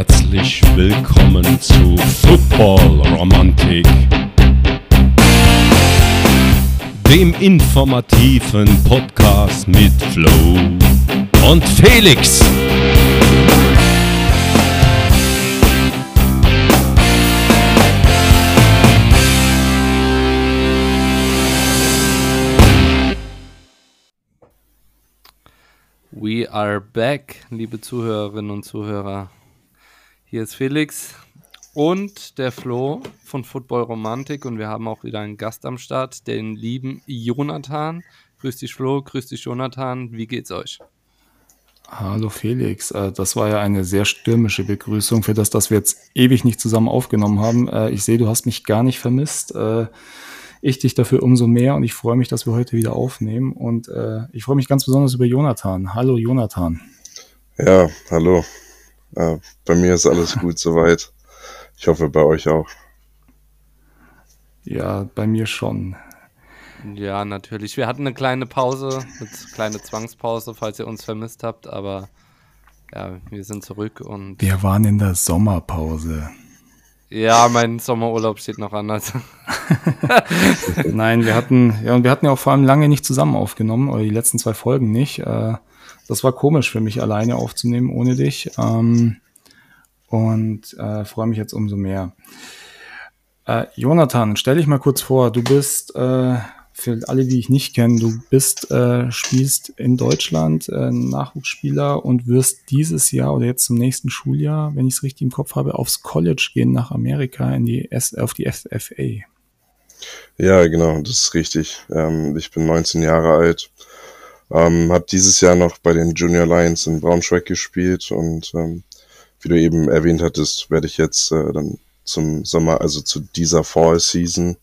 herzlich willkommen zu Football Romantik, dem informativen Podcast mit Flo und Felix. We are back, liebe Zuhörerinnen und Zuhörer. Hier ist Felix und der Flo von Football Romantik und wir haben auch wieder einen Gast am Start, den lieben Jonathan. Grüß dich Flo, grüß dich Jonathan, wie geht's euch? Hallo Felix, äh, das war ja eine sehr stürmische Begrüßung für das, dass wir jetzt ewig nicht zusammen aufgenommen haben. Äh, ich sehe, du hast mich gar nicht vermisst. Äh, ich dich dafür umso mehr und ich freue mich, dass wir heute wieder aufnehmen. Und äh, ich freue mich ganz besonders über Jonathan. Hallo Jonathan. Ja, hallo. Äh, bei mir ist alles gut soweit. Ich hoffe bei euch auch. Ja, bei mir schon. Ja, natürlich. Wir hatten eine kleine Pause, eine kleine Zwangspause, falls ihr uns vermisst habt, aber ja, wir sind zurück und. Wir waren in der Sommerpause. Ja, mein Sommerurlaub steht noch anders. Nein, wir hatten, ja, und wir hatten ja auch vor allem lange nicht zusammen aufgenommen, oder die letzten zwei Folgen nicht. Äh, das war komisch für mich, alleine aufzunehmen ohne dich. Ähm, und äh, freue mich jetzt umso mehr. Äh, Jonathan, stell dich mal kurz vor, du bist äh, für alle, die ich nicht kenne, du bist, äh, spielst in Deutschland äh, Nachwuchsspieler und wirst dieses Jahr oder jetzt zum nächsten Schuljahr, wenn ich es richtig im Kopf habe, aufs College gehen nach Amerika in die S auf die FFA. Ja, genau, das ist richtig. Ähm, ich bin 19 Jahre alt, ähm, habe dieses Jahr noch bei den Junior Lions in Braunschweig gespielt und ähm, wie du eben erwähnt hattest, werde ich jetzt äh, dann zum Sommer, also zu dieser Fall Season,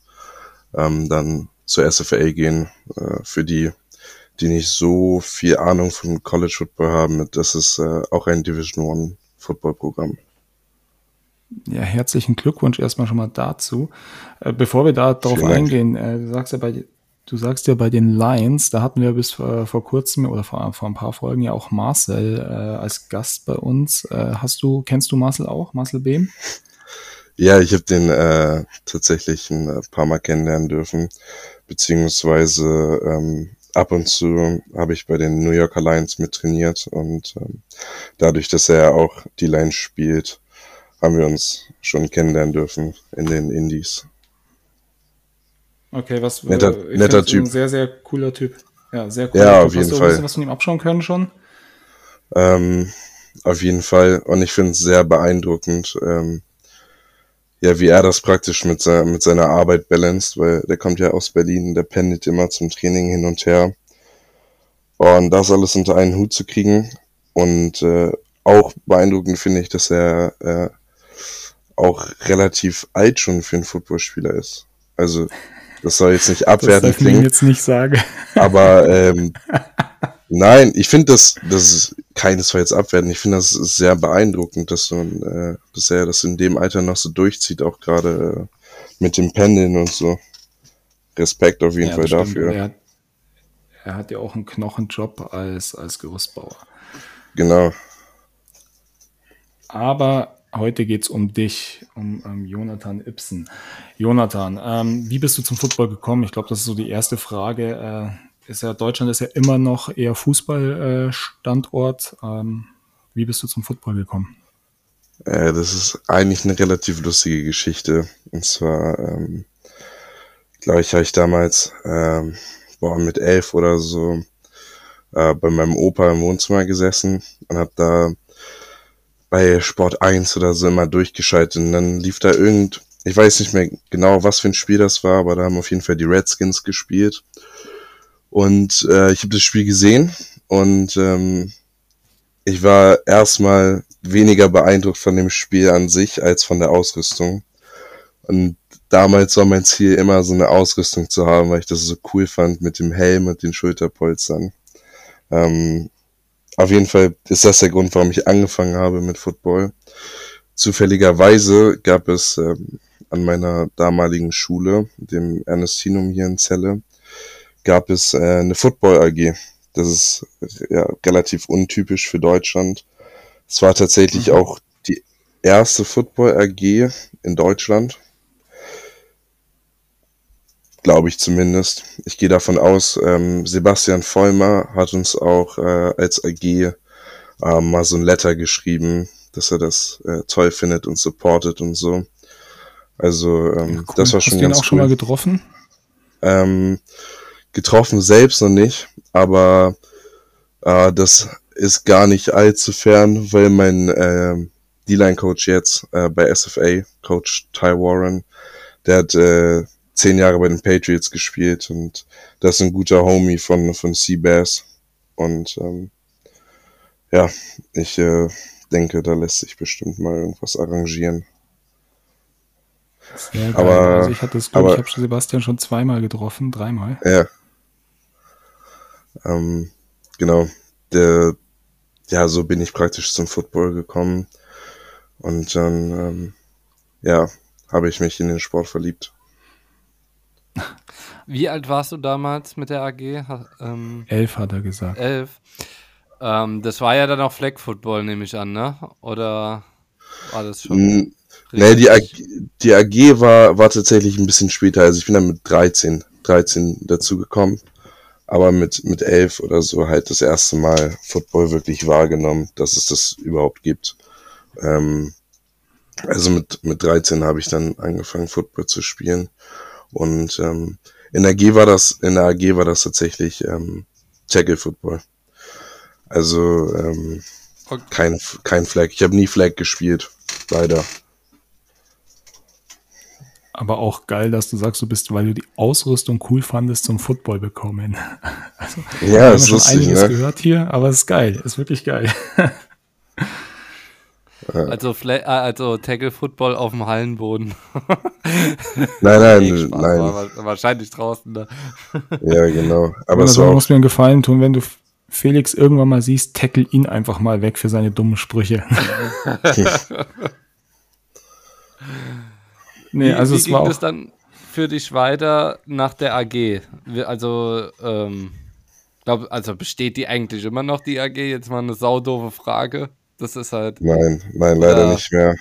ähm, dann zur SFA gehen. Äh, für die, die nicht so viel Ahnung von College Football haben, das ist äh, auch ein Division One Football Programm. Ja, herzlichen Glückwunsch erstmal schon mal dazu. Äh, bevor wir da drauf eingehen, äh, du sagst ja bei Du sagst ja bei den Lions, da hatten wir bis vor, vor kurzem oder vor, vor ein paar Folgen ja auch Marcel äh, als Gast bei uns. Äh, hast du, kennst du Marcel auch, Marcel Behm? Ja, ich habe den äh, tatsächlich ein paar Mal kennenlernen dürfen beziehungsweise ähm, ab und zu habe ich bei den New Yorker Lions mit trainiert und ähm, dadurch, dass er auch die Lions spielt, haben wir uns schon kennenlernen dürfen in den Indies. Okay, was netter, ich netter Typ. Ein sehr, sehr cooler Typ. Ja, sehr cool. Ja, auf jeden Fall. Hast du was von ihm abschauen können schon? Ähm, auf jeden Fall. Und ich finde es sehr beeindruckend, ähm, ja, wie er das praktisch mit, se mit seiner Arbeit balanced, weil der kommt ja aus Berlin, der pendelt immer zum Training hin und her. Und das alles unter einen Hut zu kriegen. Und äh, auch beeindruckend finde ich, dass er äh, auch relativ alt schon für einen Footballspieler ist. Also, das soll jetzt nicht abwertend klingen. Das ich jetzt nicht sagen. Aber ähm, Nein, ich finde das, das ist keinesfalls abwerten. Ich finde das sehr beeindruckend, dass, man, äh, dass er das in dem Alter noch so durchzieht, auch gerade äh, mit dem Pendeln und so. Respekt auf jeden ja, Fall dafür. Er hat, er hat, ja auch einen Knochenjob als, als Gerüstbauer. Genau. Aber heute geht es um dich, um ähm, Jonathan Ibsen. Jonathan, ähm, wie bist du zum Football gekommen? Ich glaube, das ist so die erste Frage. Äh, ist ja Deutschland ist ja immer noch eher Fußballstandort. Ähm, wie bist du zum Football gekommen? Äh, das ist eigentlich eine relativ lustige Geschichte. Und zwar, ähm, glaube ich, habe ich damals ähm, boah, mit elf oder so äh, bei meinem Opa im Wohnzimmer gesessen und habe da bei Sport 1 oder so immer durchgeschaltet. Und dann lief da irgend, ich weiß nicht mehr genau, was für ein Spiel das war, aber da haben auf jeden Fall die Redskins gespielt. Und äh, ich habe das Spiel gesehen und ähm, ich war erstmal weniger beeindruckt von dem Spiel an sich als von der Ausrüstung. Und damals war mein Ziel immer so eine Ausrüstung zu haben, weil ich das so cool fand mit dem Helm und den Schulterpolstern. Ähm, auf jeden Fall ist das der Grund, warum ich angefangen habe mit Football. Zufälligerweise gab es ähm, an meiner damaligen Schule, dem Ernestinum hier in Celle, gab es äh, eine Football AG. Das ist ja relativ untypisch für Deutschland. Es war tatsächlich mhm. auch die erste Football AG in Deutschland. Glaube ich zumindest. Ich gehe davon aus, ähm, Sebastian Vollmer hat uns auch äh, als AG äh, mal so ein Letter geschrieben, dass er das äh, toll findet und supportet und so. Also ähm, ja, cool. das war schon Hast du ihn auch cool. schon mal getroffen? Ähm, getroffen selbst noch nicht, aber äh, das ist gar nicht allzu fern, weil mein äh, D-Line-Coach jetzt äh, bei SFA, Coach Ty Warren, der hat äh, zehn Jahre bei den Patriots gespielt und das ist ein guter Homie von, von Seabass. Und ähm, ja, ich äh, denke, da lässt sich bestimmt mal irgendwas arrangieren. Sehr geil. Aber, also ich hatte das Glück, ich habe Sebastian schon zweimal getroffen, dreimal. Ja. Ähm, genau. Der, ja, so bin ich praktisch zum Football gekommen. Und dann, ähm, ja, habe ich mich in den Sport verliebt. Wie alt warst du damals mit der AG? Ähm, elf hat er gesagt. Elf. Ähm, das war ja dann auch Flag Football, nehme ich an, ne? Oder war das schon? Nee, die AG, die AG war, war tatsächlich ein bisschen später. Also ich bin dann mit 13, 13 dazu gekommen. Aber mit, mit 11 oder so halt das erste Mal Football wirklich wahrgenommen, dass es das überhaupt gibt. Ähm, also mit, mit 13 habe ich dann angefangen, Football zu spielen. Und ähm, in der AG war das, in der AG war das tatsächlich ähm, Tackle Football. Also ähm, okay. kein, kein Flag. Ich habe nie Flag gespielt, leider. Aber auch geil, dass du sagst, du bist, weil du die Ausrüstung cool fandest, zum Football bekommen. Also, ja, ist lustig, einiges ne? gehört hier, aber es ist geil, ist wirklich geil. Also, Fla äh, also Tackle Football auf dem Hallenboden. nein, nein, nee, nein. War wahrscheinlich draußen da. ja, genau. Aber also, du musst mir einen Gefallen tun, wenn du Felix irgendwann mal siehst, tackle ihn einfach mal weg für seine dummen Sprüche. nee, also wie, es ging war es dann für dich weiter nach der AG? Also, ähm, glaub, also besteht die eigentlich immer noch, die AG? Jetzt mal eine saudove Frage. Das ist halt. Nein, nein, leider ja. nicht mehr.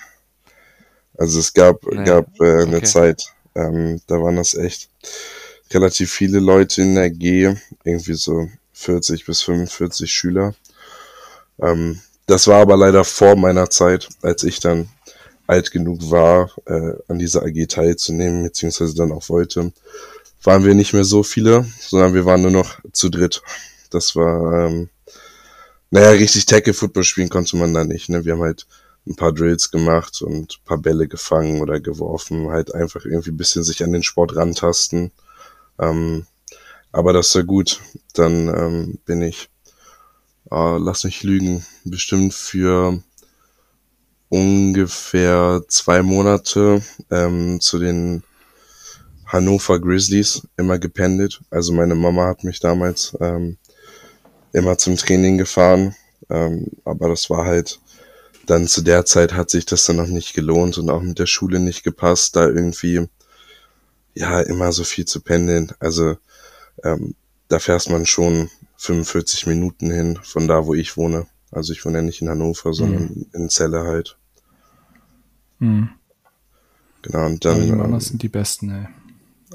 Also es gab, nee. gab äh, eine okay. Zeit, ähm, da waren das echt relativ viele Leute in der G, irgendwie so 40 bis 45 Schüler. Ähm, das war aber leider vor meiner Zeit, als ich dann alt genug war, äh, an dieser AG teilzunehmen, beziehungsweise dann auch wollte, waren wir nicht mehr so viele, sondern wir waren nur noch zu dritt. Das war ähm, naja, richtig Tackle-Football spielen konnte man da nicht. Ne? Wir haben halt ein paar Drills gemacht und ein paar Bälle gefangen oder geworfen. Halt einfach irgendwie ein bisschen sich an den Sport rantasten. Ähm, aber das war gut. Dann ähm, bin ich, äh, lass mich lügen, bestimmt für ungefähr zwei Monate ähm, zu den Hannover Grizzlies immer gependelt. Also meine Mama hat mich damals ähm, immer zum Training gefahren. Ähm, aber das war halt, dann zu der Zeit hat sich das dann noch nicht gelohnt und auch mit der Schule nicht gepasst, da irgendwie, ja, immer so viel zu pendeln. Also, ähm, da fährst man schon 45 Minuten hin von da, wo ich wohne. Also ich wohne ja nicht in Hannover, sondern mhm. in Celle halt. Mhm. Genau, und dann. Meine Mamas ähm, sind die Besten, ey.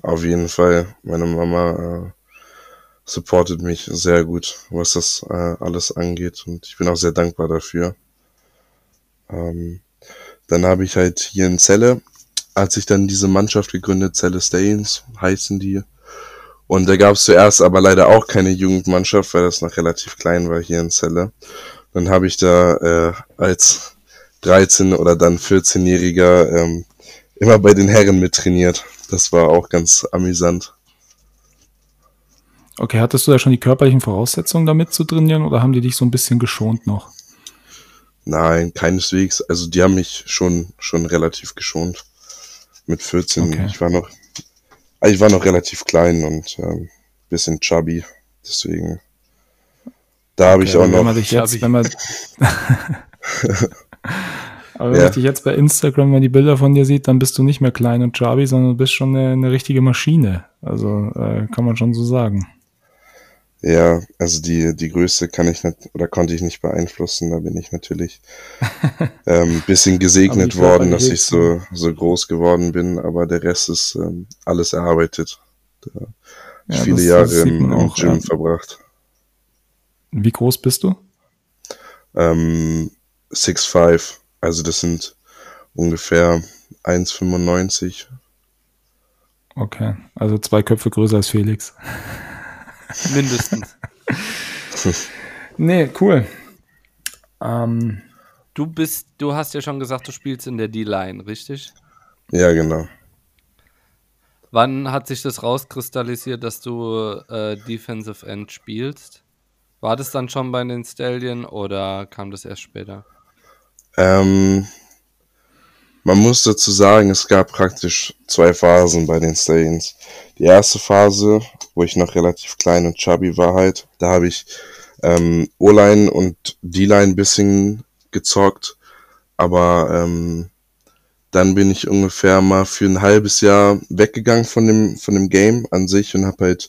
Auf jeden Fall. Meine Mama äh, supportet mich sehr gut, was das äh, alles angeht und ich bin auch sehr dankbar dafür. Ähm, dann habe ich halt hier in Celle, als ich dann diese Mannschaft gegründet, Celle Stains heißen die. Und da gab es zuerst aber leider auch keine Jugendmannschaft, weil das noch relativ klein war hier in Celle. Dann habe ich da äh, als 13 oder dann 14-Jähriger ähm, immer bei den Herren mittrainiert. Das war auch ganz amüsant. Okay, hattest du da schon die körperlichen Voraussetzungen damit zu trainieren oder haben die dich so ein bisschen geschont noch? Nein, keineswegs. Also die haben mich schon, schon relativ geschont. Mit 14. Okay. Ich war noch, ich war noch relativ klein und ähm, bisschen chubby. Deswegen. Da habe okay, ich auch noch. Wenn man dich jetzt, wenn man, Aber wenn ja. ich dich jetzt bei Instagram mal die Bilder von dir sieht, dann bist du nicht mehr klein und chubby, sondern du bist schon eine, eine richtige Maschine. Also äh, kann man schon so sagen. Ja, also die, die Größe kann ich nicht oder konnte ich nicht beeinflussen. Da bin ich natürlich ähm, bisschen gesegnet worden, dass ich so, so groß geworden bin, aber der Rest ist ähm, alles erarbeitet. Da Ja, viele das- Jahre das im auch, Gym ja. verbracht. Wie groß bist du? Ähm, 6'5, also das sind ungefähr 1,95. Okay, also zwei Köpfe größer als Felix. Mindestens. Nee, cool. Ähm, Du bist, du hast ja schon gesagt, du spielst in der D-Line, richtig? Ja, genau. Wann hat sich das rauskristallisiert, dass du äh, Defensive End spielst? War das dann schon bei den Stallion oder kam das erst später? Ähm, man muss dazu sagen, es gab praktisch zwei Phasen bei den Stallions. Die erste Phase, wo ich noch relativ klein und chubby war halt, da habe ich ähm, O-Line und D-Line bisschen gezockt, aber ähm, dann bin ich ungefähr mal für ein halbes Jahr weggegangen von dem von dem Game an sich und habe halt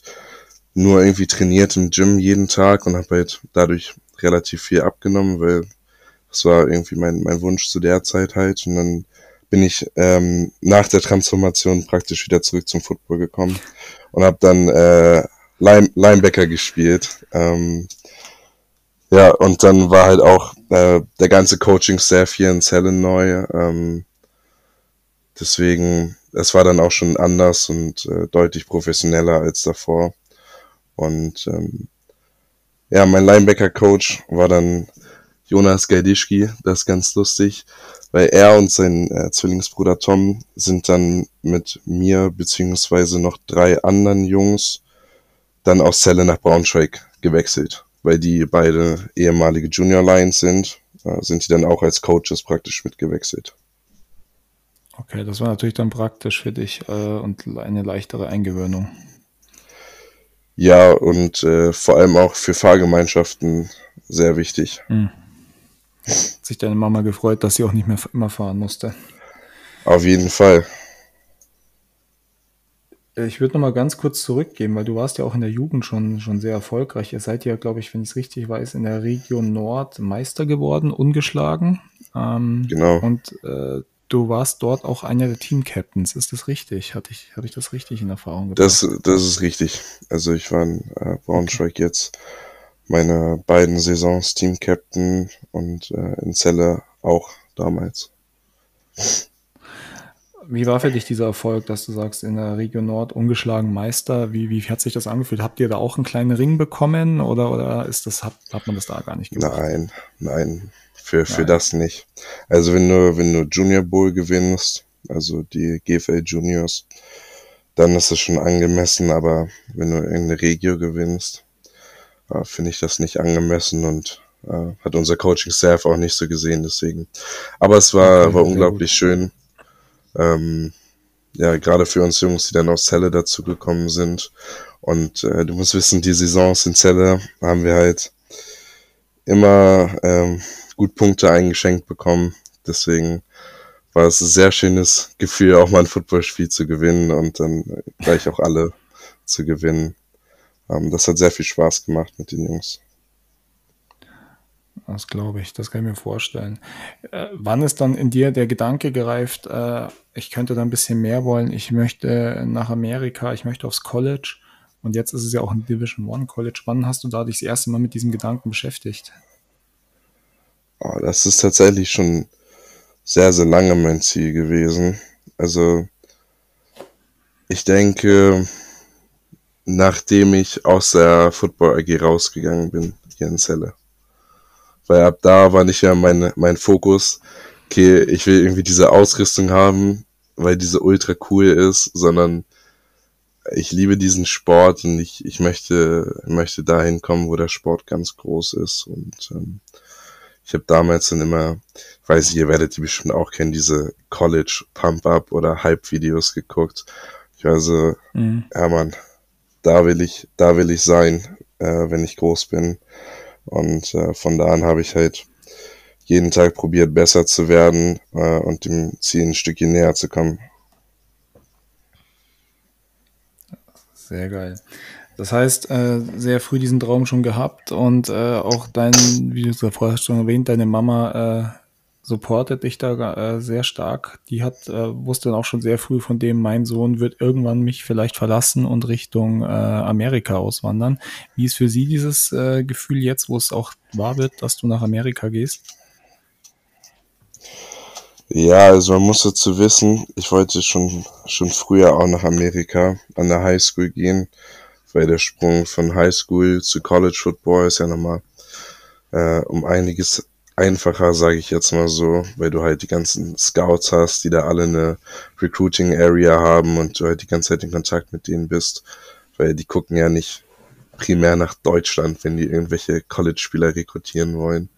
nur irgendwie trainiert im Gym jeden Tag und habe halt dadurch relativ viel abgenommen, weil das war irgendwie mein, mein Wunsch zu der Zeit halt. Und dann bin ich ähm, nach der Transformation praktisch wieder zurück zum Football gekommen und habe dann äh, Line, Linebacker gespielt. Ähm, ja, und dann war halt auch äh, der ganze Coaching-Staff hier in Celle neu. Ähm, deswegen, es war dann auch schon anders und äh, deutlich professioneller als davor. Und ähm, ja, mein Linebacker-Coach war dann Jonas Gajdischki, das ist ganz lustig, weil er und sein äh, Zwillingsbruder Tom sind dann mit mir beziehungsweise noch drei anderen Jungs dann aus Celle nach Braunschweig gewechselt, weil die beide ehemalige Junior Lions sind, äh, sind die dann auch als Coaches praktisch mitgewechselt. okay, das war natürlich dann praktisch für dich äh, und eine leichtere Eingewöhnung. Ja, und äh, vor allem auch für Fahrgemeinschaften sehr wichtig. Hat sich deine Mama gefreut, dass sie auch nicht mehr immer fahren musste. Auf jeden Fall. Äh, Ich würde noch mal ganz kurz zurückgehen, weil du warst ja auch in der Jugend schon, schon sehr erfolgreich. Ihr seid ja, glaube ich, wenn ich es richtig weiß, in der Region Nord Meister geworden, ungeschlagen. Ähm, Genau. Und äh, du warst dort auch einer der Team-Captains. Ist das richtig? Hatte ich, hatte ich das richtig in Erfahrung gebracht? Das, das ist richtig. Also ich war in äh, Braunschweig jetzt meine beiden Saisons Team Captain und äh, in Celle auch damals. Wie war für dich dieser Erfolg, dass du sagst, in der Region Nord ungeschlagen Meister? Wie, wie hat sich das angefühlt? Habt ihr da auch einen kleinen Ring bekommen oder, oder ist das, hat, hat man das da gar nicht gemacht? Nein, nein, für, für Nein. das nicht. Also wenn du, wenn du Junior Bowl gewinnst, also die GFL Juniors, dann ist es schon angemessen, aber wenn du irgendeine Regio gewinnst, äh, finde ich das nicht angemessen und äh, hat unser Coaching-Staff auch nicht so gesehen, deswegen. Aber es war, war unglaublich schön. Ähm, ja, gerade für uns Jungs, die dann aus Celle dazugekommen sind. Und äh, du musst wissen, die Saisons in Celle haben wir halt immer ähm, gut Punkte eingeschenkt bekommen. Deswegen war es ein sehr schönes Gefühl, auch mal ein Footballspiel zu gewinnen und dann gleich auch alle zu gewinnen. Ähm, das hat sehr viel Spaß gemacht mit den Jungs. Das glaube ich, das kann ich mir vorstellen. Äh, wann ist dann in dir der Gedanke gereift, äh, ich könnte da ein bisschen mehr wollen, ich möchte nach Amerika, ich möchte aufs College und jetzt ist es ja auch ein Division One College. Wann hast du da dich das erste Mal mit diesem Gedanken beschäftigt? Oh, das ist tatsächlich schon sehr, sehr lange mein Ziel gewesen. Also ich denke, nachdem ich aus der Football AG rausgegangen bin, hier in Celle. Weil ab da war nicht mehr mein, mein Fokus, okay, ich will irgendwie diese Ausrüstung haben, weil diese ultra cool ist, sondern ich liebe diesen Sport und ich, ich möchte, möchte dahin kommen, wo der Sport ganz groß ist. Und ähm, ich habe damals dann immer, ich weiß nicht, ihr werdet die bestimmt auch kennen, diese College Pump-Up oder Hype-Videos geguckt. Ich war so, Mhm. ja Mann, da will ich, da will ich sein, äh, wenn ich groß bin. Und äh, von da an habe ich halt jeden Tag probiert, besser zu werden äh, und dem Ziel ein Stückchen näher zu kommen. Sehr geil. Das heißt, äh, sehr früh diesen Traum schon gehabt und äh, auch dein, wie du es vorher schon erwähnt, deine Mama äh, supportet dich da äh, sehr stark. Die hat äh, wusste dann auch schon sehr früh von dem, mein Sohn wird irgendwann mich vielleicht verlassen und Richtung äh, Amerika auswandern. Wie ist für sie dieses äh, Gefühl jetzt, wo es auch wahr wird, dass du nach Amerika gehst? Ja, also man muss dazu wissen, ich wollte schon, schon früher auch nach Amerika an der Highschool gehen, weil der Sprung von Highschool zu College Football ist ja nochmal äh, um einiges einfacher, sage ich jetzt mal so, weil du halt die ganzen Scouts hast, die da alle eine Recruiting Area haben und du halt die ganze Zeit in Kontakt mit denen bist, weil die gucken ja nicht primär nach Deutschland, wenn die irgendwelche College-Spieler rekrutieren wollen.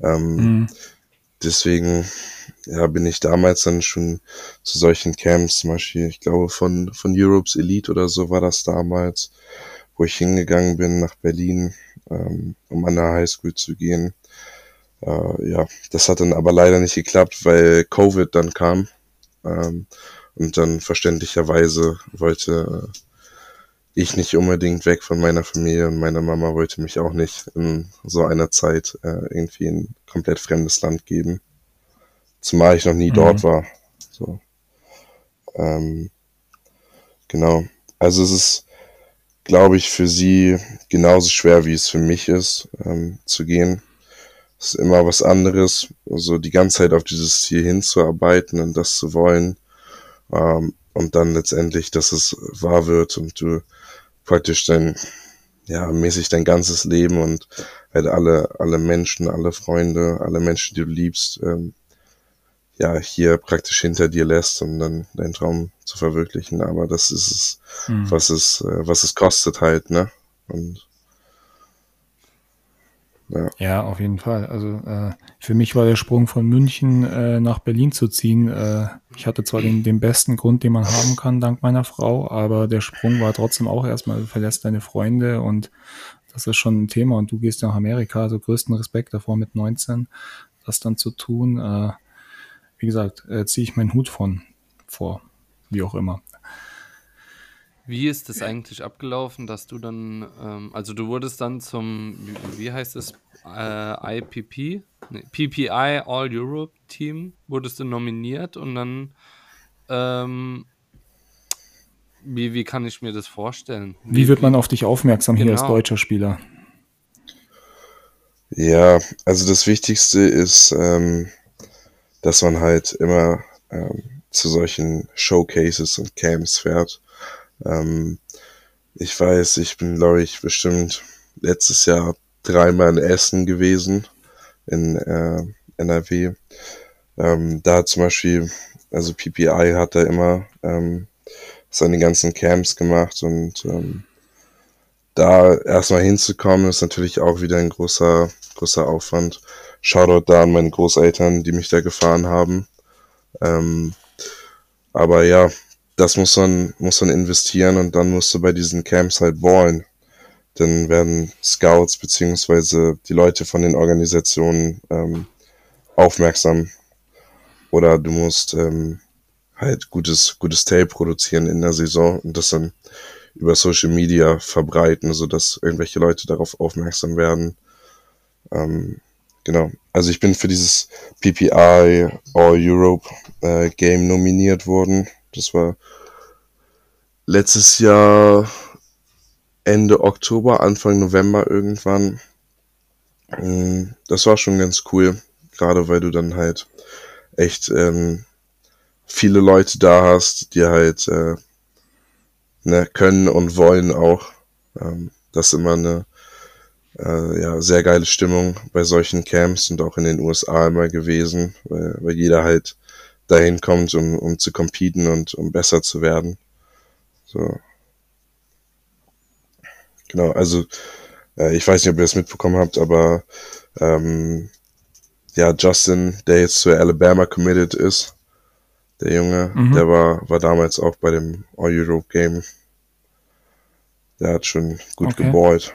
Ähm, mhm. Deswegen ja, bin ich damals dann schon zu solchen Camps, zum Beispiel, ich glaube von, von Europe's Elite oder so war das damals, wo ich hingegangen bin nach Berlin, ähm, um an der Highschool zu gehen. Äh, ja, das hat dann aber leider nicht geklappt, weil Covid dann kam. Ähm, und dann verständlicherweise wollte ich nicht unbedingt weg von meiner Familie und meine Mama wollte mich auch nicht in so einer Zeit äh, irgendwie in ein komplett fremdes Land geben. Zumal ich noch nie mhm. dort war. So. Ähm, genau. Also es ist, glaube ich, für sie genauso schwer, wie es für mich ist, ähm, zu gehen. Ist immer was anderes, also die ganze Zeit auf dieses Ziel hinzuarbeiten und das zu wollen. Ähm, und dann letztendlich, dass es wahr wird und du praktisch dein, ja, mäßig dein ganzes Leben und halt alle, alle Menschen, alle Freunde, alle Menschen, die du liebst, ähm, ja, hier praktisch hinter dir lässt, um dann deinen Traum zu verwirklichen. Aber das ist es, mhm. was es, äh, was es kostet halt, ne? Und ja. ja, auf jeden Fall. Also äh, für mich war der Sprung von München äh, nach Berlin zu ziehen. Äh, ich hatte zwar den, den besten Grund, den man haben kann, dank meiner Frau, aber der Sprung war trotzdem auch erstmal, du verlässt deine Freunde und das ist schon ein Thema. Und du gehst nach Amerika, also größten Respekt davor mit 19, das dann zu tun. Äh, wie gesagt, äh, ziehe ich meinen Hut von vor, wie auch immer. Wie ist das eigentlich abgelaufen, dass du dann, ähm, also du wurdest dann zum, wie, wie heißt es, äh, IPP, nee, PPI All Europe Team, wurdest du nominiert und dann, ähm, wie, wie kann ich mir das vorstellen? Wie, wie wird man auf dich aufmerksam genau. hier als genau. deutscher Spieler? Ja, also das Wichtigste ist, ähm, dass man halt immer ähm, zu solchen Showcases und Camps fährt ähm, ich weiß, ich bin, glaube ich, bestimmt letztes Jahr dreimal in Essen gewesen, in äh, NRW. Ähm, da zum Beispiel, also PPI hat da immer ähm, seine ganzen Camps gemacht und ähm, da erstmal hinzukommen, ist natürlich auch wieder ein großer, großer Aufwand. Shoutout da an meine Großeltern, die mich da gefahren haben. Ähm, aber ja, das muss man, muss man investieren und dann musst du bei diesen Camps halt ballen. Dann werden Scouts beziehungsweise die Leute von den Organisationen ähm, aufmerksam. Oder du musst ähm, halt gutes, gutes Tape produzieren in der Saison und das dann über Social Media verbreiten, sodass irgendwelche Leute darauf aufmerksam werden. Ähm, genau. Also ich bin für dieses PPI All Europe äh, Game nominiert worden. Das war letztes Jahr Ende Oktober, Anfang November irgendwann. Mm, das war schon ganz cool, gerade weil du dann halt echt ähm, viele Leute da hast, die halt äh, ne, können und wollen auch. Ähm, das ist immer eine äh, ja, sehr geile Stimmung bei solchen Camps und auch in den USA immer gewesen, weil, weil jeder halt dahin kommt, um, um zu competen und um besser zu werden. So. Genau, also äh, ich weiß nicht, ob ihr das mitbekommen habt, aber ähm, ja, Justin, der jetzt zu Alabama committed ist, der Junge, mhm. der war, war damals auch bei dem All-Europe Game. Der hat schon gut okay. geballt.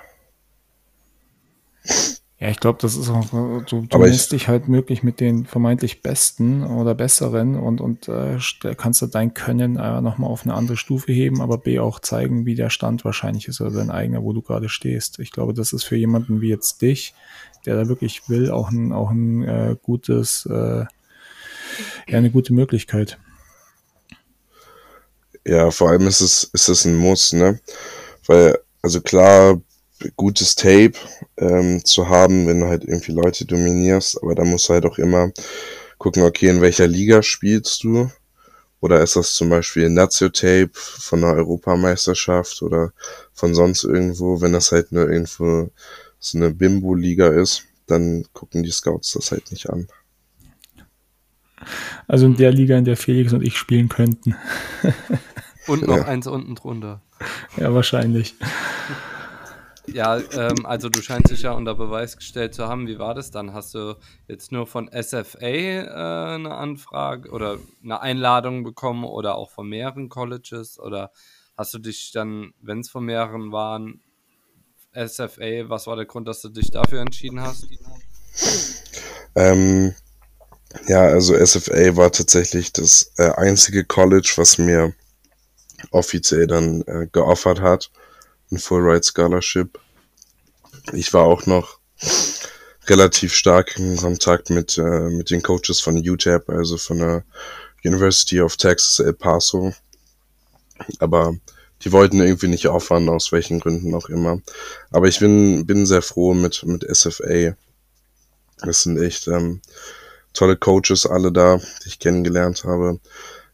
Ja, ich glaube, das ist auch, du, du ich- misst dich halt möglich mit den vermeintlich Besten oder Besseren und, und äh, st- kannst du dein Können äh, nochmal auf eine andere Stufe heben, aber B auch zeigen, wie der Stand wahrscheinlich ist oder dein eigener, wo du gerade stehst. Ich glaube, das ist für jemanden wie jetzt dich, der da wirklich will, auch ein, auch ein äh, gutes, äh, ja, eine gute Möglichkeit. Ja, vor allem ist es, ist es ein Muss, ne? Weil, also klar, gutes Tape ähm, zu haben, wenn du halt irgendwie Leute dominierst, aber da musst du halt auch immer gucken, okay, in welcher Liga spielst du? Oder ist das zum Beispiel ein Nazio-Tape von einer Europameisterschaft oder von sonst irgendwo? Wenn das halt nur irgendwo so eine Bimbo-Liga ist, dann gucken die Scouts das halt nicht an. Also in der Liga, in der Felix und ich spielen könnten. Und noch Ja. eins unten drunter. Ja, wahrscheinlich. Ja, ähm, also du scheinst dich ja unter Beweis gestellt zu haben. Wie war das dann? Hast du jetzt nur von SFA äh, eine Anfrage oder eine Einladung bekommen oder auch von mehreren Colleges? Oder hast du dich dann, wenn es von mehreren waren, SFA, was war der Grund, dass du dich dafür entschieden hast? Ähm, ja, also SFA war tatsächlich das äh, einzige College, was mir offiziell dann äh, geoffert hat, ein Full Ride Scholarship. Ich war auch noch relativ stark in Kontakt mit, äh, mit den Coaches von UTEP, also von der University of Texas El Paso. Aber die wollten irgendwie nicht offern, aus welchen Gründen auch immer. Aber ich bin, bin sehr froh mit, mit SFA. Das sind echt ähm, tolle Coaches alle da, die ich kennengelernt habe.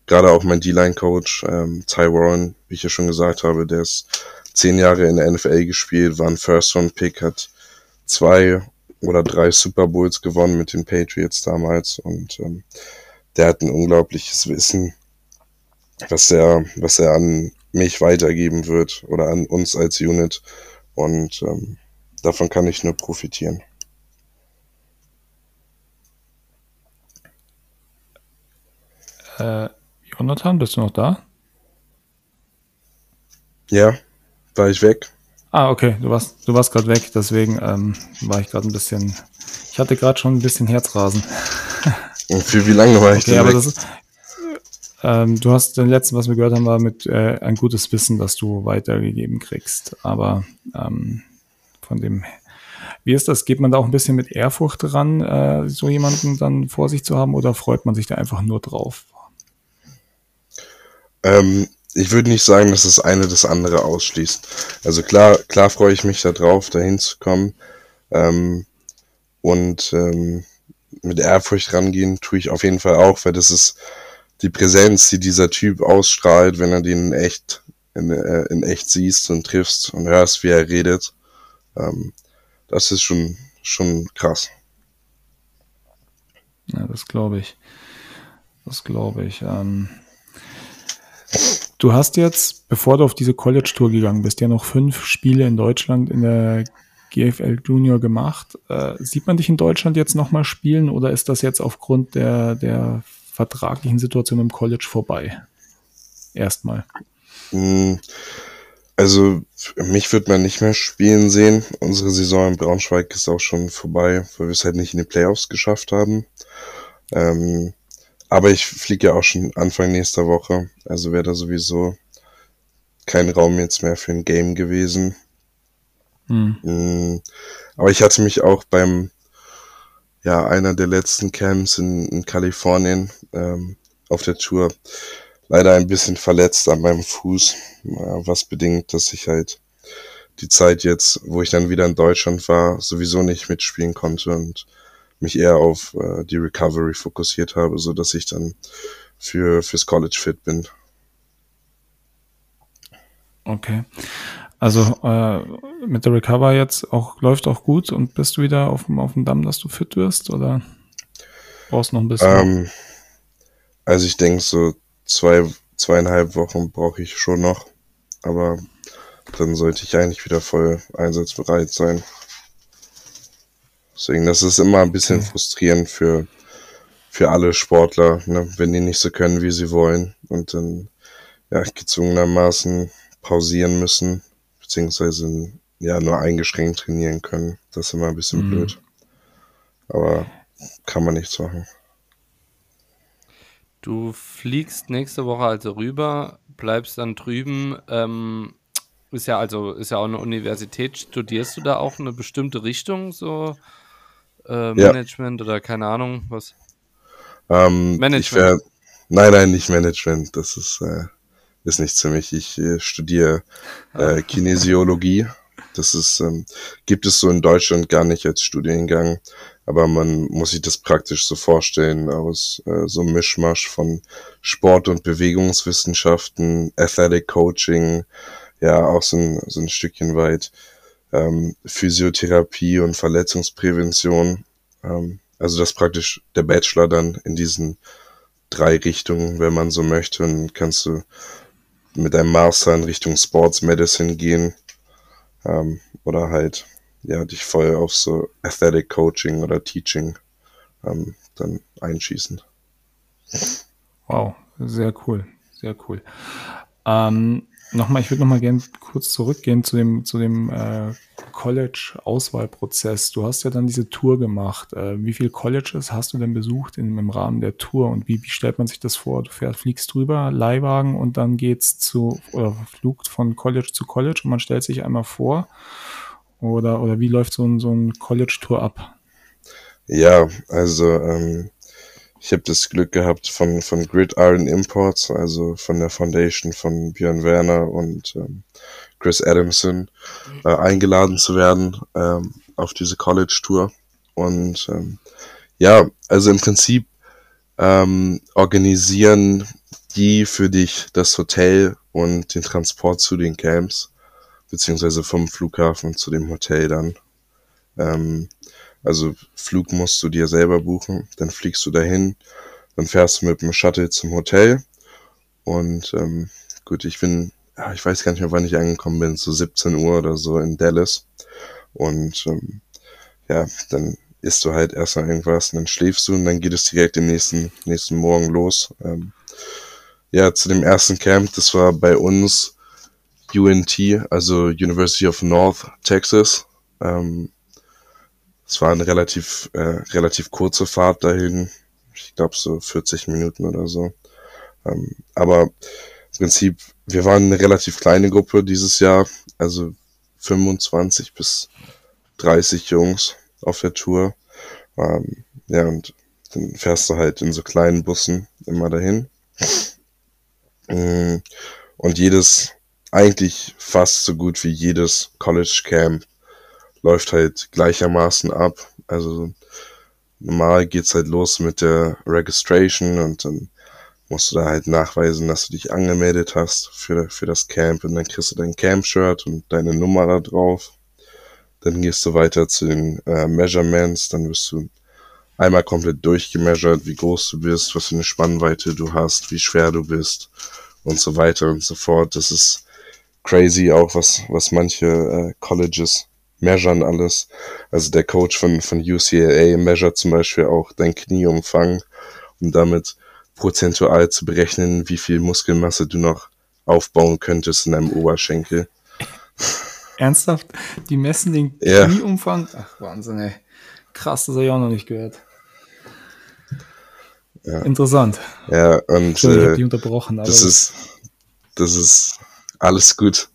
Gerade auch mein D-Line-Coach, ähm, Ty Warren, wie ich ja schon gesagt habe, der ist zehn Jahre in der NFL gespielt, war ein First-Round-Pick, hat zwei oder drei Super Bowls gewonnen mit den Patriots damals und ähm, der hat ein unglaubliches Wissen, was er, was er an mich weitergeben wird oder an uns als Unit und ähm, davon kann ich nur profitieren. Äh, Jonathan, bist du noch da? Ja, war ich weg. Ah, okay, du warst, du warst gerade weg, deswegen ähm, war ich gerade ein bisschen. Ich hatte gerade schon ein bisschen Herzrasen. Und für wie lange war ich Okay, denn weg? ist. Ähm, du hast den letzten, was wir gehört haben, war mit äh, ein gutes Wissen, das du weitergegeben kriegst. Aber ähm, von dem, wie ist das? Geht man da auch ein bisschen mit Ehrfurcht dran, äh, so jemanden dann vor sich zu haben, oder freut man sich da einfach nur drauf? Ähm, ich würde nicht sagen, dass das eine das andere ausschließt. Also klar, klar freue ich mich darauf, dahin zu kommen. Ähm, und ähm, mit Ehrfurcht rangehen tue ich auf jeden Fall auch, weil das ist die Präsenz, die dieser Typ ausstrahlt, wenn er den in echt, in, äh, in echt siehst und triffst und hörst, wie er redet. Ähm, das ist schon, schon krass. Ja, das glaube ich. Das glaube ich. Ähm, du hast jetzt, bevor du auf diese College-Tour gegangen bist, ja noch fünf Spiele in Deutschland in der GFL Junior gemacht. Äh, sieht man dich in Deutschland jetzt nochmal spielen oder ist das jetzt aufgrund der, der vertraglichen Situation im College vorbei? Erstmal. Mm, Also mich wird man nicht mehr spielen sehen. Unsere Saison in Braunschweig ist auch schon vorbei, weil wir es halt nicht in die Playoffs geschafft haben. Ähm, aber ich fliege ja auch schon Anfang nächster Woche, also wäre da sowieso kein Raum jetzt mehr für ein Game gewesen. Hm. Mm, Aber ich hatte mich auch beim, ja, einer der letzten Camps in, in Kalifornien ähm, auf der Tour leider ein bisschen verletzt an meinem Fuß, was bedingt, dass ich halt die Zeit jetzt, wo ich dann wieder in Deutschland war, sowieso nicht mitspielen konnte und mich eher auf äh, die Recovery fokussiert habe, so dass ich dann für fürs College fit bin. Okay. Also äh, mit der Recover jetzt auch läuft auch gut und bist du wieder auf dem, auf dem Damm, dass du fit wirst oder brauchst noch ein bisschen? Ähm, also ich denke, so zwei, zweieinhalb Wochen brauche ich schon noch, aber dann sollte ich eigentlich wieder voll einsatzbereit sein. Deswegen, das ist immer ein bisschen frustrierend für, für alle Sportler, ne, wenn die nicht so können, wie sie wollen und dann ja, gezwungenermaßen pausieren müssen, beziehungsweise ja nur eingeschränkt trainieren können. Das ist immer ein bisschen mhm. blöd. Aber kann man nichts machen. Du fliegst nächste Woche also rüber, bleibst dann drüben. Ähm, ist ja also ist ja auch eine Universität. Studierst du da auch eine bestimmte Richtung, so äh, Management ja. oder keine Ahnung was? Ähm, Management. Wär, nein, nein, nicht Management. Das ist äh, ist nichts für mich. Ich äh, studiere äh, Kinesiologie. Das ist ähm, gibt es so in Deutschland gar nicht als Studiengang aber man muss sich das praktisch so vorstellen aus äh, so einem Mischmasch von Sport- und Bewegungswissenschaften, Athletic Coaching, ja auch so ein, so ein Stückchen weit ähm, Physiotherapie und Verletzungsprävention. Ähm, also das praktisch der Bachelor dann in diesen drei Richtungen, wenn man so möchte, und kannst du mit deinem Master in Richtung Sports Medicine gehen ähm, oder halt ja, dich voll auf so Athletic Coaching oder Teaching ähm, dann einschießen. Wow, sehr cool, sehr cool. Ähm, nochmal, ich würde nochmal gerne kurz zurückgehen zu dem, zu dem äh, College-Auswahlprozess. Du hast ja dann diese Tour gemacht. Äh, wie viele Colleges hast du denn besucht in, im Rahmen der Tour und wie, wie stellt man sich das vor? Du fährst, fliegst drüber, Leihwagen und dann geht's zu, oder flugt von College zu College und man stellt sich einmal vor oder, oder wie läuft so ein, so ein College-Tour ab? Ja, also ähm, ich habe das Glück gehabt, von, von Gridiron Imports, also von der Foundation von Björn Werner und ähm, Chris Adamson, äh, eingeladen zu werden ähm, auf diese College-Tour. Und ähm, ja, also im Prinzip ähm, organisieren die für dich das Hotel und den Transport zu den Camps beziehungsweise vom Flughafen zu dem Hotel dann. Ähm, also Flug musst du dir selber buchen, dann fliegst du dahin, dann fährst du mit dem Shuttle zum Hotel und ähm, gut, ich bin, ich weiß gar nicht mehr, wann ich angekommen bin, so 17 Uhr oder so in Dallas und ähm, ja, dann isst du halt erstmal irgendwas und dann schläfst du und dann geht es direkt den nächsten, nächsten Morgen los. Ähm, ja, zu dem ersten Camp, das war bei uns UNT, also University of North Texas. Ähm, es war eine relativ, äh, relativ kurze Fahrt dahin. Ich glaube so 40 Minuten oder so. Ähm, aber im Prinzip, wir waren eine relativ kleine Gruppe dieses Jahr, also 25 bis 30 Jungs auf der Tour. Ähm, ja, und dann fährst du halt in so kleinen Bussen immer dahin. Mm, und jedes, eigentlich fast so gut wie jedes College Camp läuft halt gleichermaßen ab. Also normal geht's halt los mit der Registration und dann musst du da halt nachweisen, dass du dich angemeldet hast für, für das Camp und dann kriegst du dein Camp-Shirt und deine Nummer da drauf. Dann gehst du weiter zu den äh, Measurements, dann wirst du einmal komplett durchgemeasured, wie groß du bist, was für eine Spannweite du hast, wie schwer du bist und so weiter und so fort. Das ist crazy auch, was, was manche äh, Colleges measuren alles. Also der Coach von, von UCLA measurt zum Beispiel auch dein Knieumfang, um damit prozentual zu berechnen, wie viel Muskelmasse du noch aufbauen könntest in deinem Oberschenkel. Ernsthaft? Die messen den ja. Knieumfang? Ach, Wahnsinn, ey. Krass, das habe ich auch noch nicht gehört. Ja. Interessant. Ja, und ich habe die unterbrochen. das ist, das ist alles gut.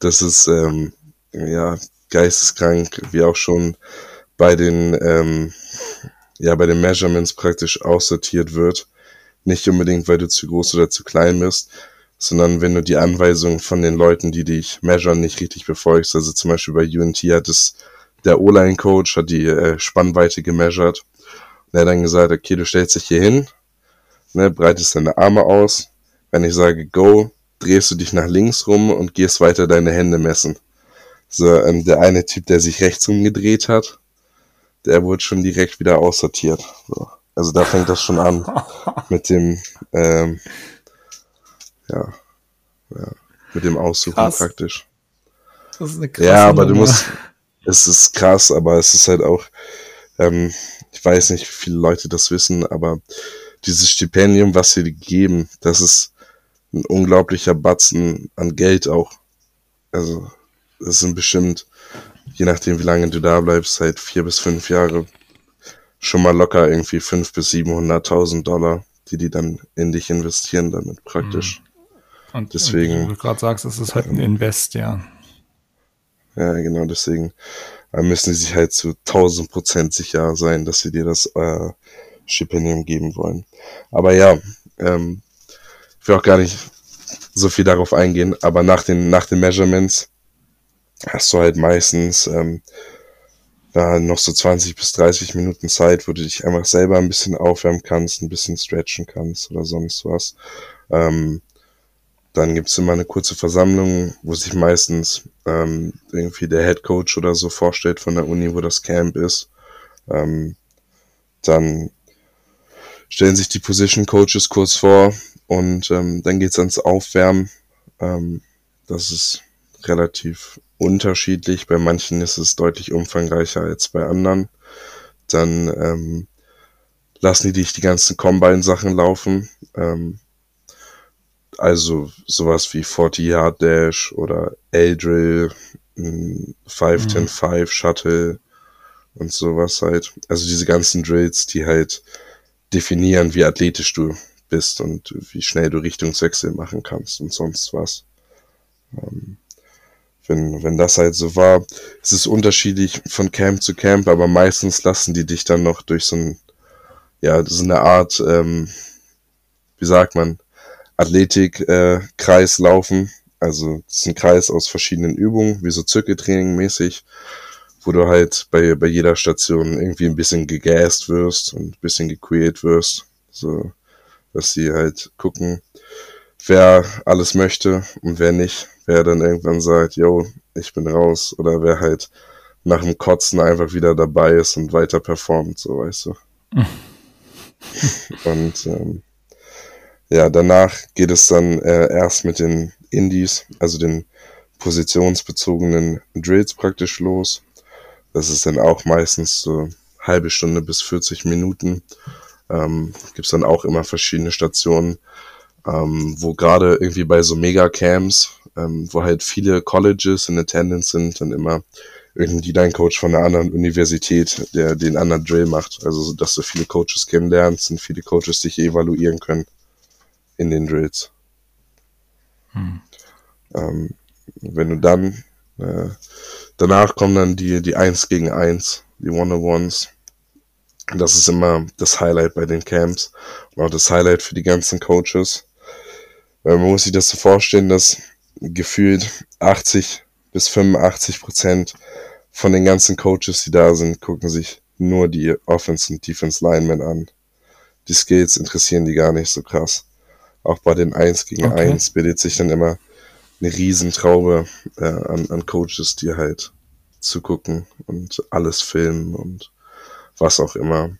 Das ist ähm, ja geisteskrank, wie auch schon bei den ähm, ja bei den Measurements praktisch aussortiert wird. Nicht unbedingt, weil du zu groß oder zu klein bist, sondern wenn du die Anweisungen von den Leuten, die dich measuren, nicht richtig befolgst. Also zum Beispiel bei UNT hat es der O-Line-Coach hat die äh, Spannweite gemeasured. Und er hat dann gesagt, okay, du stellst dich hier hin, ne, breitest deine Arme aus. Wenn ich sage Go, drehst du dich nach links rum und gehst weiter deine Hände messen. So, ähm, der eine Typ, der sich rechts rumgedreht hat, der wurde schon direkt wieder aussortiert. So. Also da fängt das schon an mit dem, ähm, ja, ja, mit dem Aussuchen krass. praktisch. Das ist eine krasse Ja, aber du musst, es ist krass, aber es ist halt auch, ähm, ich weiß nicht, wie viele Leute das wissen, aber dieses Stipendium, was sie geben, das ist ein unglaublicher Batzen an Geld auch. Also es sind bestimmt, je nachdem wie lange du da bleibst, seit vier bis fünf Jahre, schon mal locker irgendwie fünf bis 700.000 Dollar, die die dann in dich investieren damit praktisch. Mhm. Und deswegen, wie du gerade sagst, es ist halt ein Invest, ja. Ja, genau, deswegen äh, müssen sie sich halt zu 1000 Prozent sicher sein, dass sie dir das äh, Stipendium geben wollen. Aber ja, ähm, ich will auch gar nicht so viel darauf eingehen, aber nach den, nach den Measurements hast du halt meistens ähm, ja, noch so 20 bis 30 Minuten Zeit, wo du dich einfach selber ein bisschen aufwärmen kannst, ein bisschen stretchen kannst oder sonst was. Ähm, dann gibt's immer eine kurze Versammlung, wo sich meistens ähm, irgendwie der Head Coach oder so vorstellt von der Uni, wo das Camp ist. Ähm, dann stellen sich die Position Coaches kurz vor und ähm, dann geht's ans Aufwärmen. Ähm, das ist relativ unterschiedlich. Bei manchen ist es deutlich umfangreicher als bei anderen. Dann ähm, lassen die dich die ganzen Combine-Sachen laufen. Ähm, also sowas wie 40 Yard Dash oder L-Drill, 5-10-5 Shuttle und sowas halt. Also diese ganzen Drills, die halt definieren, wie athletisch du bist und wie schnell du Richtungswechsel machen kannst und sonst was. Ähm, wenn, wenn das halt so war, es ist unterschiedlich von Camp zu Camp, aber meistens lassen die dich dann noch durch so ein, ja, so eine Art, ähm, wie sagt man, Athletikkreis äh, laufen. Also es ist ein Kreis aus verschiedenen Übungen, wie so Zirkeltraining mäßig, wo du halt bei, bei jeder Station irgendwie ein bisschen gegast wirst und ein bisschen gequält wirst. So, dass sie halt gucken, wer alles möchte und wer nicht. Wer dann irgendwann sagt, yo, ich bin raus. Oder wer halt nach dem Kotzen einfach wieder dabei ist und weiter performt, so weißt du. und ähm, ja, danach geht es dann äh, erst mit den Indies, also den positionsbezogenen Drills praktisch los. Das ist dann auch meistens so halbe Stunde bis 40 Minuten. Ähm, Gibt es dann auch immer verschiedene Stationen, ähm, wo gerade irgendwie bei so Mega-Camps, ähm, wo halt viele Colleges in Attendance sind, dann immer irgendwie dein Coach von einer anderen Universität, der den anderen Drill macht. Also, dass du viele Coaches kennenlernst und viele Coaches dich evaluieren können in den Drills. Hm. Ähm, wenn du dann, äh, danach kommen dann die, die 1 gegen 1, die One-on-Ones. Das ist immer das Highlight bei den Camps und auch das Highlight für die ganzen Coaches. Weil man muss sich das so vorstellen, dass gefühlt 80 bis 85 Prozent von den ganzen Coaches, die da sind, gucken sich nur die Offense und Defense Linemen an. Die Skills interessieren die gar nicht so krass auch bei den 1 gegen okay. 1 bildet sich dann immer eine Riesentraube äh, an, an Coaches, die halt zugucken und alles filmen und was auch immer.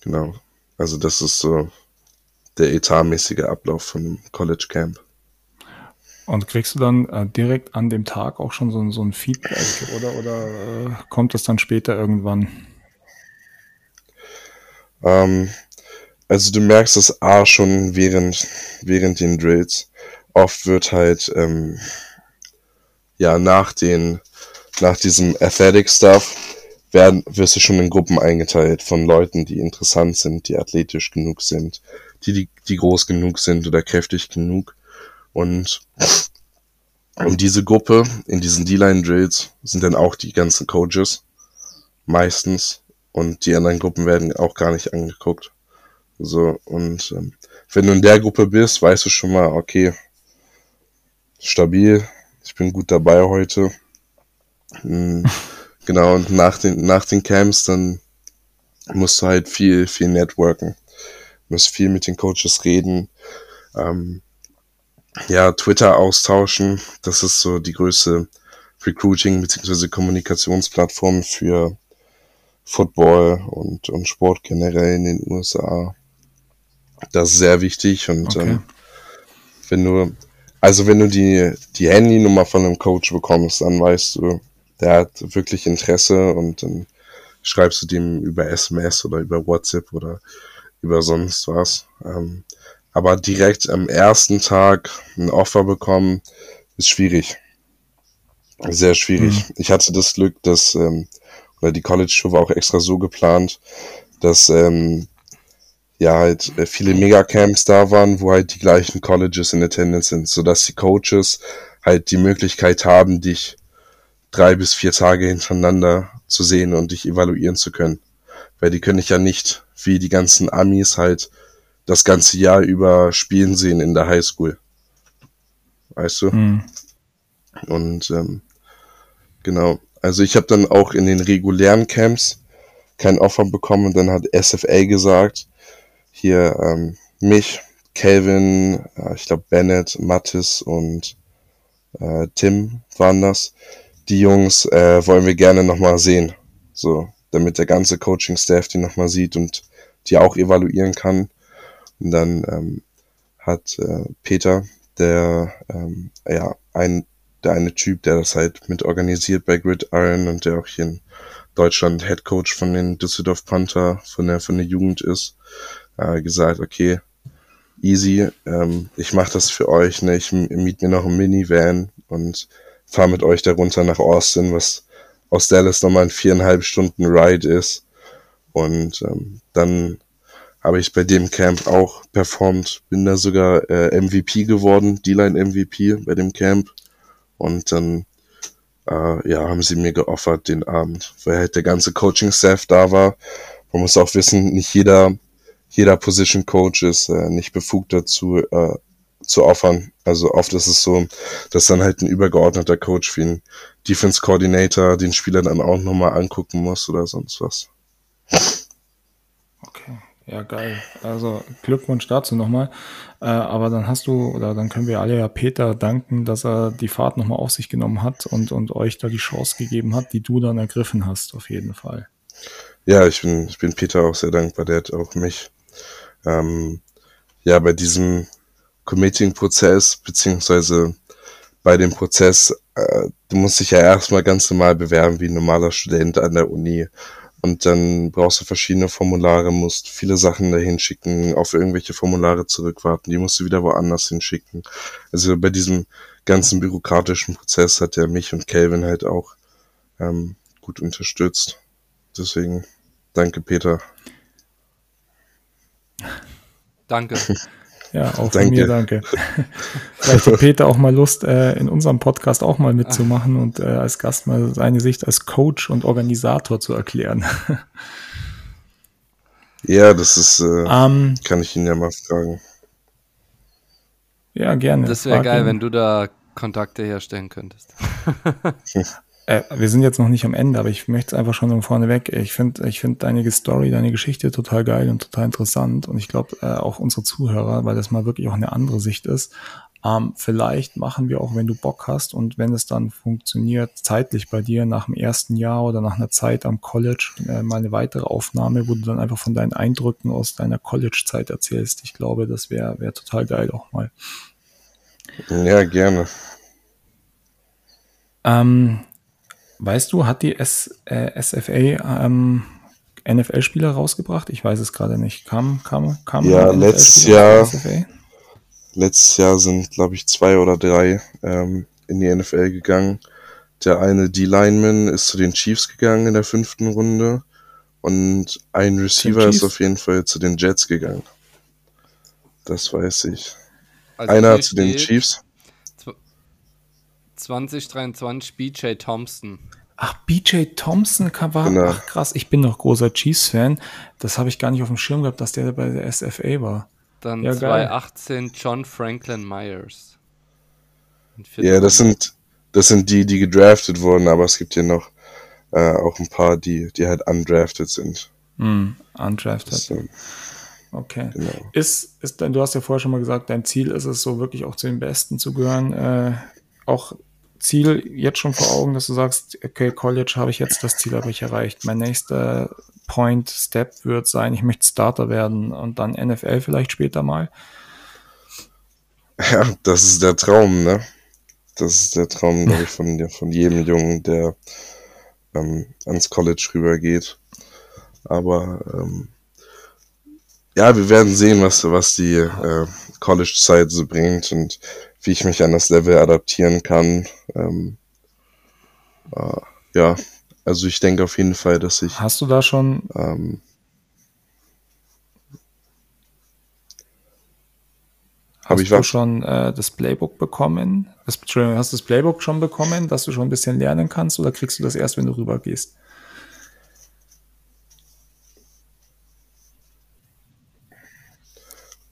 Genau. Also das ist so der etatmäßige Ablauf von einem College Camp. Und kriegst du dann äh, direkt an dem Tag auch schon so, so ein Feedback oder, oder äh, kommt das dann später irgendwann? Ähm, also du merkst es A schon während, während den Drills. Oft wird halt, ähm, ja, nach den, nach diesem Athletic Stuff werden, wirst du schon in Gruppen eingeteilt von Leuten, die interessant sind, die athletisch genug sind, die, die, die groß genug sind oder kräftig genug. Und in diese Gruppe, in diesen D-Line-Drills, sind dann auch die ganzen Coaches. Meistens. Und die anderen Gruppen werden auch gar nicht angeguckt. So, und ähm, wenn du in der Gruppe bist, weißt du schon mal, okay, stabil, ich bin gut dabei heute. Mhm, genau, und nach den, nach den Camps, dann musst du halt viel, viel networken. Du musst viel mit den Coaches reden. Ähm, ja, Twitter austauschen. Das ist so die größte Recruiting- bzw. Kommunikationsplattform für Football und, und Sport generell in den USA. Das ist sehr wichtig und okay. ähm, wenn du, also wenn du die, die Handynummer von einem Coach bekommst, dann weißt du, der hat wirklich Interesse und dann schreibst du dem über SMS oder über WhatsApp oder über sonst was. Ähm, aber direkt am ersten Tag ein Offer bekommen, ist schwierig. sehr schwierig. Mhm. Ich hatte das Glück, dass, ähm, oder die College-Tour war auch extra so geplant, dass ähm, ja halt äh, viele Megacamps da waren, wo halt die gleichen Colleges in Attendance sind, sodass die Coaches halt die Möglichkeit haben, dich drei bis vier Tage hintereinander zu sehen und dich evaluieren zu können. Weil die können ich ja nicht, wie die ganzen Amis halt das ganze Jahr über spielen sehen in der Highschool. Weißt du? Mhm. Und ähm, genau. Also ich habe dann auch in den regulären Camps kein Offer bekommen und dann hat SFA gesagt, hier ähm, mich, Calvin, äh, ich glaube Bennett, Mattis und äh, Tim waren das. Die Jungs äh, wollen wir gerne nochmal sehen. So, damit der ganze Coaching-Staff die nochmal sieht und die auch evaluieren kann. Und dann ähm, hat äh, Peter, der ähm, ja ein der eine Typ, der das halt mit organisiert bei Gridiron und der auch hier in Deutschland Head Coach von den Düsseldorf Panther von der von der Jugend ist, äh, gesagt, okay, easy, ähm, ich mache das für euch, ne? ich miete mir noch ein Minivan und fahre mit euch darunter nach Austin, was aus Dallas nochmal ein viereinhalb Stunden Ride ist. Und ähm, dann habe ich bei dem Camp auch performt, bin da sogar äh, MVP geworden, D-Line MVP bei dem Camp. Und dann äh, ja, haben sie mir geoffert den Abend, weil halt der ganze Coaching-Staff da war. Man muss auch wissen, nicht jeder, jeder Position Coach ist äh, nicht befugt dazu, äh, zu offern. Also oft ist es so, dass dann halt ein übergeordneter Coach wie ein Defense Coordinator den Spieler dann auch nochmal angucken muss oder sonst was. Ja geil. Also Glückwunsch dazu nochmal. Äh, aber dann hast du, oder dann können wir alle ja Peter danken, dass er die Fahrt nochmal auf sich genommen hat und, und euch da die Chance gegeben hat, die du dann ergriffen hast, auf jeden Fall. Ja, ich bin, ich bin Peter auch sehr dankbar. Der hat auch mich ähm, ja bei diesem Committing-Prozess, beziehungsweise bei dem Prozess, äh, du musst dich ja erstmal ganz normal bewerben wie ein normaler Student an der Uni. Und dann brauchst du verschiedene Formulare, musst viele Sachen dahin schicken, auf irgendwelche Formulare zurückwarten, die musst du wieder woanders hinschicken. Also bei diesem ganzen bürokratischen Prozess hat er mich und Calvin halt auch ähm, gut unterstützt. Deswegen danke, Peter. Danke. Ja, auch danke. von mir danke. Vielleicht hat Peter auch mal Lust, äh, in unserem Podcast auch mal mitzumachen und äh, als Gast mal seine Sicht als Coach und Organisator zu erklären. ja, das ist, äh, um, ähm, kann ich ihn ja mal fragen. Ja, gerne. Das wäre geil, ihn. wenn du da Kontakte herstellen könntest. Äh, wir sind jetzt noch nicht am Ende, aber ich möchte es einfach schon vorneweg. Ich finde ich finde deine Story, deine Geschichte total geil und total interessant. Und ich glaube äh, auch unsere Zuhörer, weil das mal wirklich auch eine andere Sicht ist. Ähm, vielleicht machen wir auch, wenn du Bock hast und wenn es dann funktioniert, zeitlich bei dir nach dem ersten Jahr oder nach einer Zeit am College äh, mal eine weitere Aufnahme, wo du dann einfach von deinen Eindrücken aus deiner College-Zeit erzählst. Ich glaube, das wäre wär total geil auch mal. Ja, gerne. Ähm, Weißt du, hat die S, äh, SFA ähm, NFL-Spieler rausgebracht? Ich weiß es gerade nicht. Kam, kam, kam Ja, letztes Jahr. Letztes Jahr sind, glaube ich, zwei oder drei ähm, in die NFL gegangen. Der eine D-Lineman ist zu den Chiefs gegangen in der fünften Runde und ein Receiver ist auf jeden Fall zu den Jets gegangen. Das weiß ich. Also Einer zu den Chiefs. 2023 BJ Thompson. Ach, BJ Thompson war. Genau. Ach krass, ich bin noch großer Chiefs-Fan. Das habe ich gar nicht auf dem Schirm gehabt, dass der bei der SFA war. Dann ja, 2018 John Franklin Myers. Ja, das sind, das sind die, die gedraftet wurden, aber es gibt hier noch äh, auch ein paar, die, die halt undrafted sind. Mm, undrafted. So. Okay. Genau. Ist, ist, du hast ja vorher schon mal gesagt, dein Ziel ist es so wirklich auch zu den Besten zu gehören. Äh, auch Ziel jetzt schon vor Augen, dass du sagst, okay, College habe ich jetzt, das Ziel habe ich erreicht. Mein nächster Point, Step wird sein, ich möchte Starter werden und dann NFL vielleicht später mal. Ja, das ist der Traum, ne? Das ist der Traum, glaube ich, von, von jedem Jungen, der ähm, ans College rübergeht. Aber ähm, ja, wir werden sehen, was, was die äh, College-Zeit so bringt und wie ich mich an das Level adaptieren kann. Ähm, Äh, ja, also ich denke auf jeden Fall, dass ich. Hast du da schon. Ähm, Hast ich du schon äh, das Playbook bekommen? Das, Entschuldigung, hast du das Playbook schon bekommen, dass du schon ein bisschen lernen kannst oder kriegst du das erst, wenn du rüber gehst?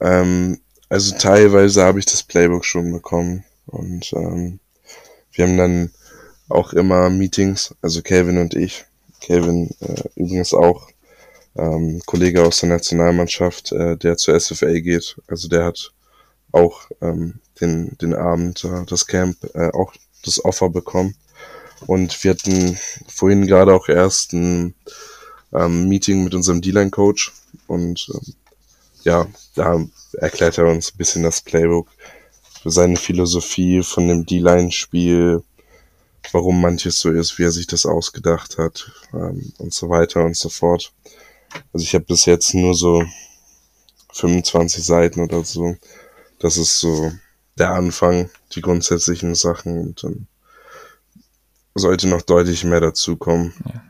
Ähm, also teilweise habe ich das Playbook schon bekommen und ähm, wir haben dann auch immer Meetings, also Calvin und ich. Calvin äh, übrigens auch ähm, Kollege aus der Nationalmannschaft, äh, der zur SFA geht. Also der hat auch ähm, den, den Abend, äh, das Camp, äh, auch das Offer bekommen. Und wir hatten vorhin gerade auch erst ein ähm, Meeting mit unserem D-Line-Coach und ähm, ja, da erklärt er uns ein bisschen das Playbook, seine Philosophie von dem D-Line-Spiel, warum manches so ist, wie er sich das ausgedacht hat ähm, und so weiter und so fort. Also ich habe bis jetzt nur so 25 Seiten oder so. Das ist so der Anfang, die grundsätzlichen Sachen und dann sollte noch deutlich mehr dazukommen. Ja.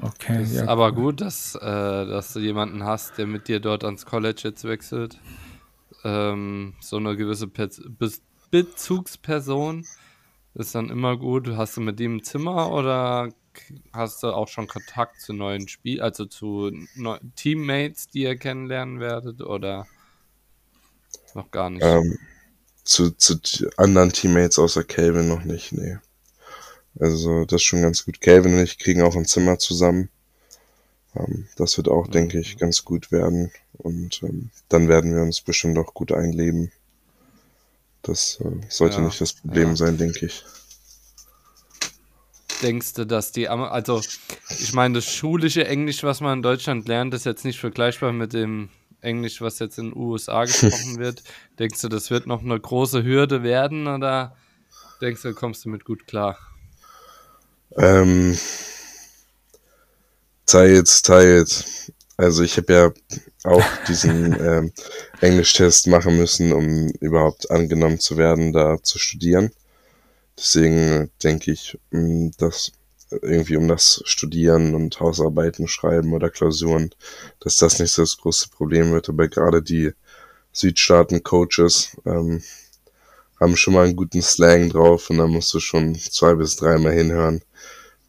Okay, ja. aber gut, dass, äh, dass du jemanden hast, der mit dir dort ans College jetzt wechselt. Ähm, so eine gewisse Pe Be Bezugsperson ist dann immer gut. Hast du mit ihm ein Zimmer oder hast du auch schon Kontakt zu neuen Spiel, also zu Neu Teammates, die ihr kennenlernen werdet oder noch gar nicht? Ähm, zu, zu anderen Teammates außer Calvin noch nicht, nee. Also das ist schon ganz gut. Calvin und ich kriegen auch ein Zimmer zusammen. Ähm, das wird auch, denke ich, ganz gut werden. Und ähm, dann werden wir uns bestimmt auch gut einleben. Das äh, sollte ja, nicht das Problem ja. sein, denke ich. Denkst du, dass die, also ich meine, das schulische Englisch, was man in Deutschland lernt, ist jetzt nicht vergleichbar mit dem Englisch, was jetzt in den USA gesprochen wird. Denkst du, das wird noch eine große Hürde werden oder denkst du, kommst du mit gut klar? Ähm, teils, teils. Also ich habe ja auch diesen ähm, Englischtest machen müssen, um überhaupt angenommen zu werden, da zu studieren. Deswegen denke ich, mm, dass irgendwie um das Studieren und Hausarbeiten schreiben oder Klausuren, dass das nicht so das große Problem wird. Aber gerade die Südstaaten-Coaches ähm, haben schon mal einen guten Slang drauf und da musst du schon zwei bis dreimal hinhören,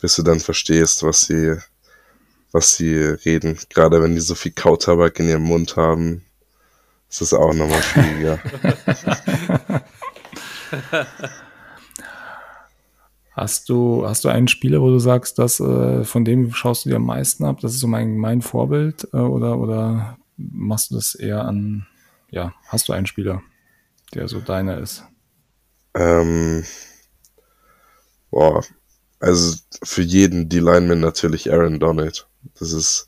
bis du dann verstehst, was sie, was sie reden. Gerade wenn die so viel Kautabak in ihrem Mund haben, ist das auch nochmal schwieriger. Hast du, hast du einen Spieler, wo du sagst, dass äh, von dem schaust du dir am meisten ab? Das ist so mein, mein Vorbild äh, oder, oder machst du das eher an, ja, hast du einen Spieler, der so deiner ist? Ähm, boah, also für jeden die Lineman natürlich Aaron Donald. Das ist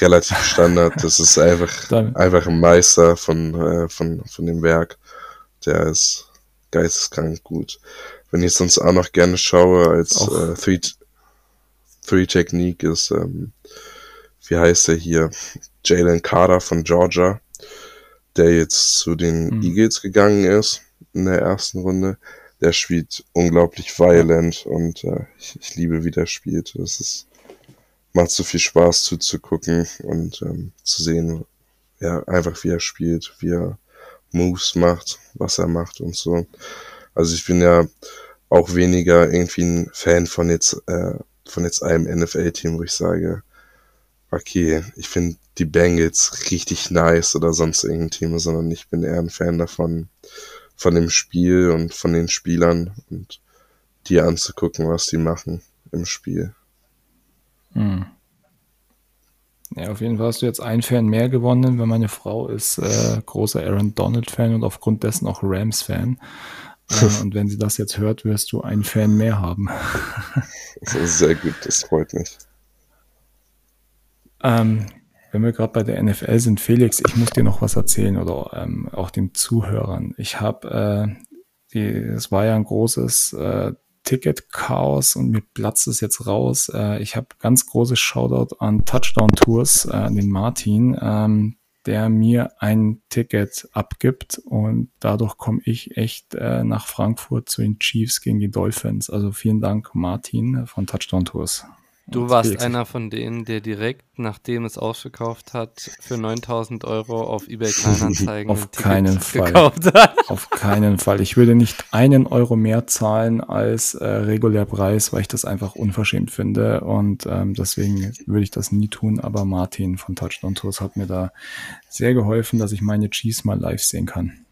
relativ Standard. Das ist einfach, einfach ein Meister von, äh, von, von dem Werk. Der ist geisteskrank gut. Wenn ich sonst auch noch gerne schaue als äh, Three, Three Technique ist, ähm, wie heißt er hier? Jalen Carter von Georgia, der jetzt zu den mhm. Eagles gegangen ist in der ersten Runde der spielt unglaublich violent und äh, ich, ich, liebe, wie der spielt. Das ist, macht so viel Spaß zuzugucken und ähm, zu sehen, ja, einfach wie er spielt, wie er Moves macht, was er macht und so. Also ich bin ja auch weniger irgendwie ein Fan von jetzt, äh, von jetzt einem NFL-Team, wo ich sage, okay, ich finde die Bengals richtig nice oder sonst irgendein Team, sondern ich bin eher ein Fan davon, von dem Spiel und von den Spielern und dir anzugucken, was die machen im Spiel. Hm. Ja, auf jeden Fall hast du jetzt einen Fan mehr gewonnen, weil meine Frau ist äh, großer Aaron Donald-Fan und aufgrund dessen auch Rams-Fan. Äh, und wenn sie das jetzt hört, wirst du einen Fan mehr haben. das ist sehr gut, das freut mich. Ähm, wenn wir gerade bei der NFL sind, Felix, ich muss dir noch was erzählen oder ähm, auch den Zuhörern. Ich habe, äh, es war ja ein großes äh, Ticket-Chaos und mir platzt es jetzt raus. Äh, ich habe ganz großes Shoutout an Touchdown Tours, äh, an den Martin. Ähm, der mir ein Ticket abgibt und dadurch komme ich echt äh, nach Frankfurt zu den Chiefs gegen die Dolphins. Also vielen Dank, Martin von Touchdown Tours. Du warst einer von denen, der direkt, nachdem es ausverkauft hat, für 9000 Euro auf eBay Kleinanzeigen auf keinen Fall. gekauft hat. Auf keinen Fall. Ich würde nicht einen Euro mehr zahlen als äh, regulär Preis, weil ich das einfach unverschämt finde und ähm, deswegen würde ich das nie tun. Aber Martin von Touchdown Tours hat mir da sehr geholfen, dass ich meine Cheese mal live sehen kann.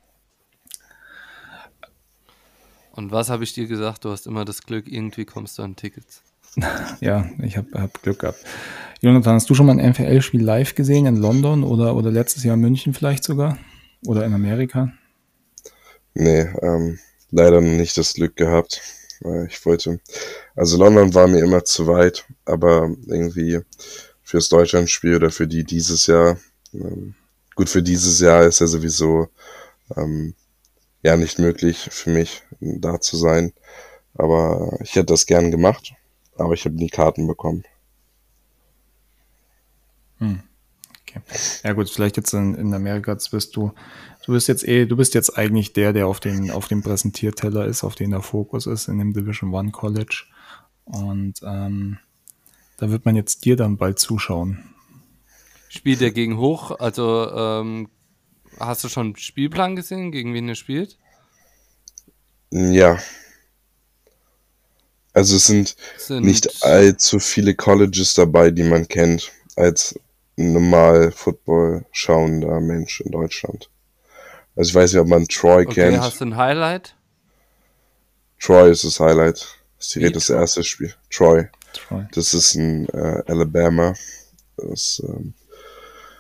Und was habe ich dir gesagt? Du hast immer das Glück, irgendwie kommst du an Tickets. ja, ich habe hab Glück gehabt. Jonathan, hast du schon mal ein NFL-Spiel live gesehen in London oder, oder letztes Jahr in München vielleicht sogar? Oder in Amerika? Nee, ähm, leider nicht das Glück gehabt. Ich wollte, also London war mir immer zu weit, aber irgendwie fürs Deutschlandspiel oder für die dieses Jahr, ähm, gut für dieses Jahr ist ja sowieso ähm, ja nicht möglich für mich da zu sein. Aber ich hätte das gern gemacht aber ich habe nie Karten bekommen. Hm. Okay. Ja gut, vielleicht jetzt in, in Amerika bist du, du bist jetzt eh, du bist jetzt eigentlich der, der auf den, auf dem Präsentierteller ist, auf den der Fokus ist in dem Division One College. Und ähm, da wird man jetzt dir dann bald zuschauen. Spielt er gegen hoch? Also ähm, hast du schon einen Spielplan gesehen, gegen wen er spielt? Ja, also es sind, sind nicht allzu viele Colleges dabei, die man kennt, als normal Football schauender Mensch in Deutschland. Also ich weiß nicht, ob man Troy okay, kennt. Hast du ein Highlight? Troy ist das Highlight. Das ist direkt das erste Spiel. Troy. Troy. Das ist in äh, Alabama. Das, ähm,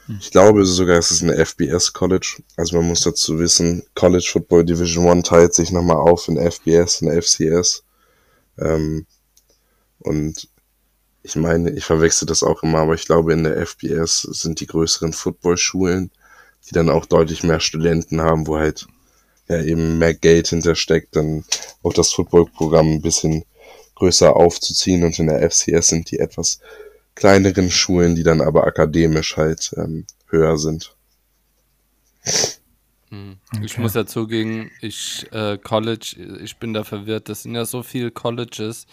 hm. Ich glaube sogar, es ist ein FBS College. Also man muss dazu wissen, College Football Division One teilt sich nochmal auf in FBS und FCS. Ähm, und ich meine, ich verwechsel das auch immer, aber ich glaube, in der FBS sind die größeren Footballschulen, die dann auch deutlich mehr Studenten haben, wo halt ja eben mehr Geld hintersteckt, dann auch das Footballprogramm ein bisschen größer aufzuziehen. Und in der FCS sind die etwas kleineren Schulen, die dann aber akademisch halt ähm, höher sind. Hm. Okay. Ich muss ja zugeben, ich äh, College, ich bin da verwirrt. Das sind ja so viele Colleges.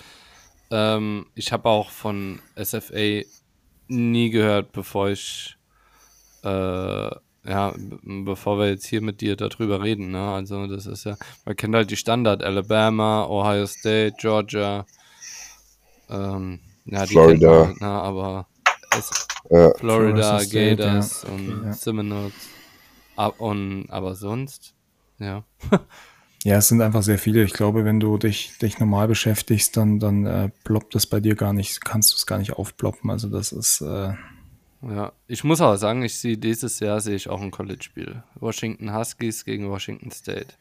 Ähm, ich habe auch von SFA nie gehört, bevor ich äh, ja, bevor wir jetzt hier mit dir darüber reden. Ne? Also das ist ja, man kennt halt die Standard: Alabama, Ohio State, Georgia, ähm, ja, die Florida, man, ne? aber es, ja. Florida, Gators ja. und ja. Seminoles. Und, aber sonst, ja. ja, es sind einfach sehr viele. Ich glaube, wenn du dich, dich normal beschäftigst, dann, dann äh, ploppt das bei dir gar nicht, kannst du es gar nicht aufploppen. Also das ist. Äh ja, ich muss aber sagen, ich sehe dieses Jahr sehe ich auch ein College-Spiel. Washington Huskies gegen Washington State.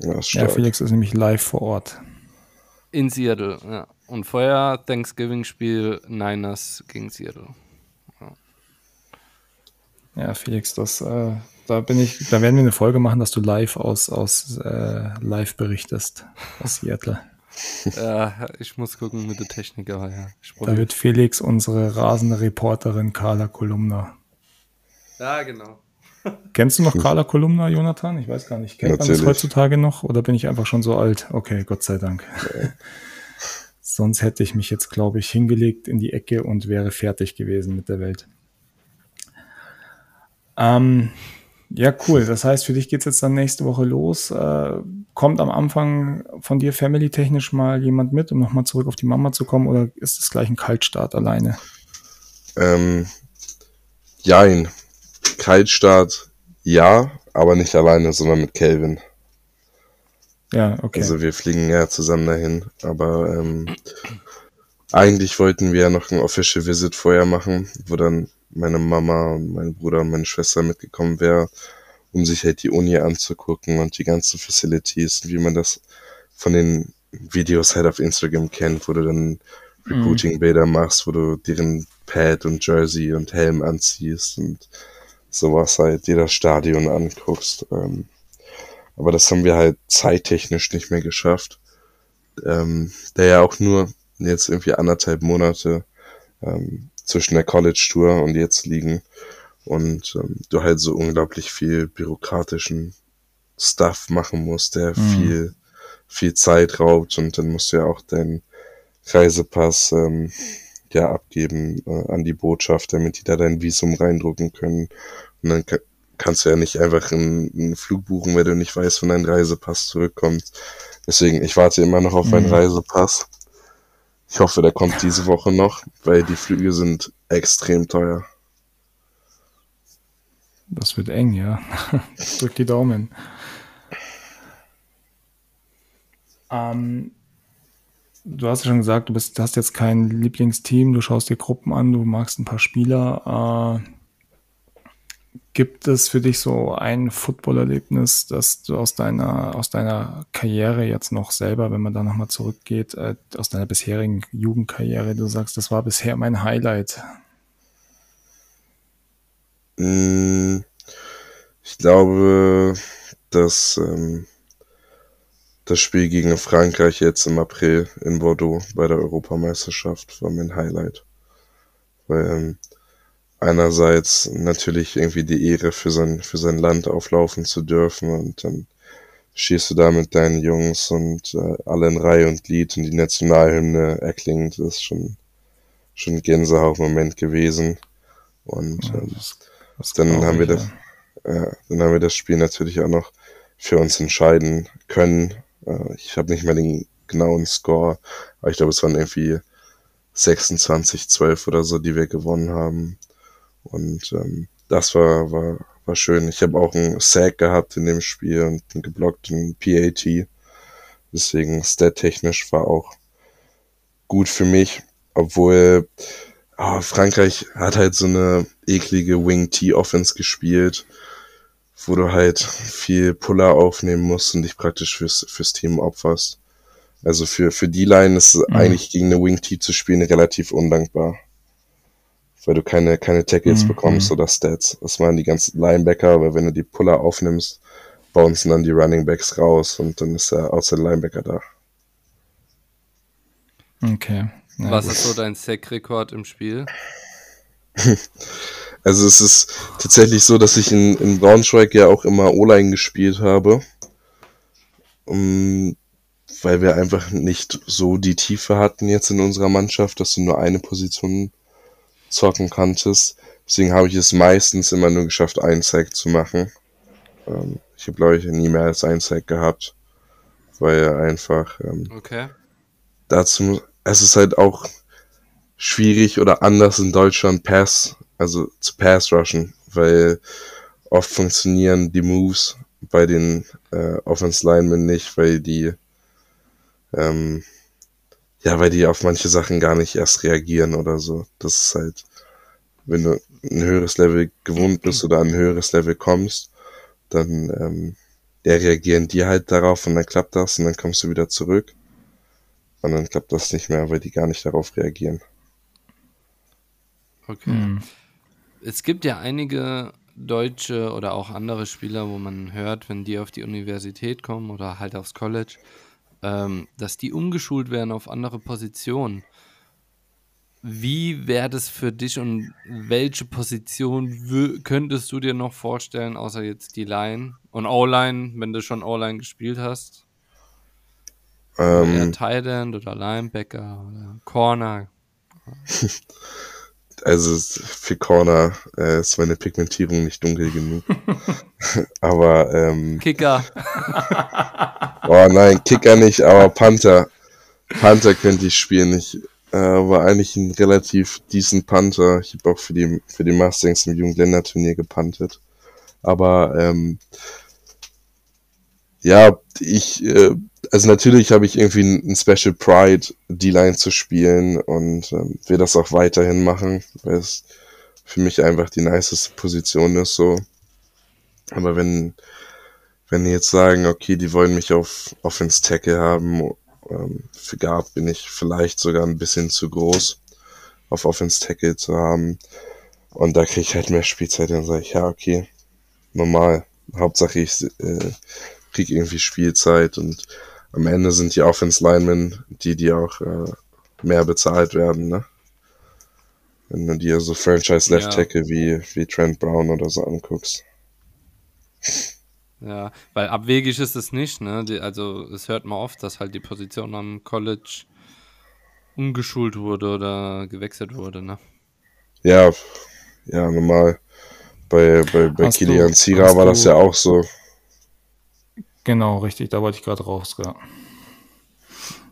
Ja, ja, Felix ist nämlich live vor Ort. In Seattle, ja. Und vorher Thanksgiving-Spiel Niners gegen Seattle. Ja, Felix, das, äh, da bin ich, da werden wir eine Folge machen, dass du live aus, aus äh, live berichtest aus Seattle. ja, ich muss gucken mit der Technik, aber ja. Da wird Felix unsere rasende Reporterin Carla Kolumna. Ja, genau. Kennst du noch Carla Kolumna, Jonathan? Ich weiß gar nicht. Kennt Natürlich. man das heutzutage noch oder bin ich einfach schon so alt? Okay, Gott sei Dank. Sonst hätte ich mich jetzt, glaube ich, hingelegt in die Ecke und wäre fertig gewesen mit der Welt. Ähm, ja, cool. Das heißt, für dich geht es jetzt dann nächste Woche los. Äh, kommt am Anfang von dir family-technisch mal jemand mit, um nochmal zurück auf die Mama zu kommen, oder ist es gleich ein Kaltstart alleine? Ähm, jein. Kaltstart ja, aber nicht alleine, sondern mit Kelvin. Ja, okay. Also wir fliegen ja zusammen dahin, aber ähm, eigentlich wollten wir ja noch ein Official Visit vorher machen, wo dann meine Mama, mein Bruder und meine Schwester mitgekommen wäre, um sich halt die Uni anzugucken und die ganzen Facilities, wie man das von den Videos halt auf Instagram kennt, wo du dann Recruiting-Bilder machst, wo du deren Pad und Jersey und Helm anziehst und sowas halt, dir das Stadion anguckst. Ähm, aber das haben wir halt zeittechnisch nicht mehr geschafft. Ähm, der ja auch nur jetzt irgendwie anderthalb Monate ähm, zwischen der College-Tour und jetzt liegen und ähm, du halt so unglaublich viel bürokratischen Stuff machen musst, der mhm. viel, viel Zeit raubt und dann musst du ja auch deinen Reisepass ähm, ja abgeben äh, an die Botschaft, damit die da dein Visum reindrucken können. Und dann ka kannst du ja nicht einfach einen, einen, Flug buchen, wenn du nicht weißt, wann dein Reisepass zurückkommt. Deswegen, ich warte immer noch auf mhm. meinen Reisepass. Ich hoffe, der kommt diese Woche noch, weil die Flüge sind extrem teuer. Das wird eng, ja. Drück die Daumen. Ähm, du hast ja schon gesagt, du bist, hast jetzt kein Lieblingsteam, du schaust dir Gruppen an, du magst ein paar Spieler. Äh, gibt es für dich so ein Footballerlebnis, das du aus deiner, aus deiner Karriere jetzt noch selber, wenn man da nochmal zurückgeht, äh, aus deiner bisherigen Jugendkarriere, du sagst, das war bisher mein Highlight? Mm, ich glaube, dass ähm, das Spiel gegen Frankreich jetzt im April in Bordeaux bei der Europameisterschaft war mein Highlight. Weil ähm, einerseits natürlich irgendwie die Ehre für sein, für sein Land auflaufen zu dürfen und dann schießt du da mit deinen Jungs und äh, alle in Reihe und Glied und die Nationalhymne erklingt. Das ist schon, schon ein Gänsehautmoment gewesen. Und ähm, das das dann haben ich, wir das, ja. dann haben wir das Spiel natürlich auch noch für uns entscheiden können. Äh, ich habe nicht mehr den genauen Score, aber ich glaube, es waren irgendwie 26, 12 oder so, die wir gewonnen haben. Und ähm, das war, war, war schön. Ich habe auch einen Sack gehabt in dem Spiel und einen geblockten PAT. Deswegen stat-technisch war auch gut für mich, obwohl oh, Frankreich hat halt so eine eklige Wing-T-Offense gespielt, wo du halt viel Puller aufnehmen musst und dich praktisch fürs, fürs Team opferst. Also für, für die Line ist mhm. eigentlich gegen eine Wing-T zu spielen relativ undankbar. Weil du keine, keine Tackles mhm. bekommst oder Stats. Das waren die ganzen Linebacker, aber wenn du die Puller aufnimmst, bouncen dann die Running Backs raus und dann ist der Outside Linebacker da. Okay. Ja, Was ist so dein Sack-Rekord im Spiel? Also es ist tatsächlich so, dass ich in, in Braunschweig ja auch immer O-Line gespielt habe. Um, weil wir einfach nicht so die Tiefe hatten jetzt in unserer Mannschaft, dass du nur eine Position zocken kanntest. Deswegen habe ich es meistens immer nur geschafft, einen Sack zu machen. Ähm, ich habe, glaube ich, nie mehr als einen Sack gehabt. Weil einfach ähm, okay. dazu es ist halt auch schwierig oder anders in Deutschland Pass, also zu Pass rushen, weil oft funktionieren die Moves bei den äh, Offense Linemen nicht, weil die ähm, ja, weil die auf manche Sachen gar nicht erst reagieren oder so. Das ist halt, wenn du ein höheres Level gewohnt bist oder ein höheres Level kommst, dann ähm, ja, reagieren die halt darauf und dann klappt das und dann kommst du wieder zurück. Und dann klappt das nicht mehr, weil die gar nicht darauf reagieren. Okay. Hm. Es gibt ja einige deutsche oder auch andere Spieler, wo man hört, wenn die auf die Universität kommen oder halt aufs College, ähm, dass die umgeschult werden auf andere Positionen. Wie wäre das für dich und welche Position könntest du dir noch vorstellen, außer jetzt die Line und O-Line, wenn du schon O-Line gespielt hast? Ähm, Tight End oder Linebacker oder Corner. Also für Corner äh, ist meine Pigmentierung nicht dunkel genug. aber ähm, Kicker. oh nein, Kicker nicht, aber Panther. Panther könnte ich spielen. Ich äh, war eigentlich ein relativ decent Panther. Ich habe auch für die für die Mustangs im Jugendländerturnier gepantet. Aber ähm, ja, ich, äh, also natürlich habe ich irgendwie ein Special Pride, die Line zu spielen und ähm, will das auch weiterhin machen, weil es für mich einfach die niceste Position ist so. Aber wenn, wenn die jetzt sagen, okay, die wollen mich auf Offense Tackle haben, ähm, für Guard bin ich vielleicht sogar ein bisschen zu groß, auf Offense Tackle zu haben. Und da kriege ich halt mehr Spielzeit, dann sage ich, ja, okay, normal. Hauptsache ich äh, krieg irgendwie Spielzeit und am Ende sind die Offense Linemen die, die auch äh, mehr bezahlt werden, ne? Wenn du dir so Franchise Left Ja. Tackle wie, wie Trent Brown oder so anguckst. Ja, weil abwegig ist es nicht, ne? Die, also es hört man oft, dass halt die Position am College umgeschult wurde oder gewechselt wurde, ne? Ja, ja, normal. Bei, bei, bei Hast Kilian Zira war das ja auch so. Genau, richtig, da wollte ich gerade raus. Ja.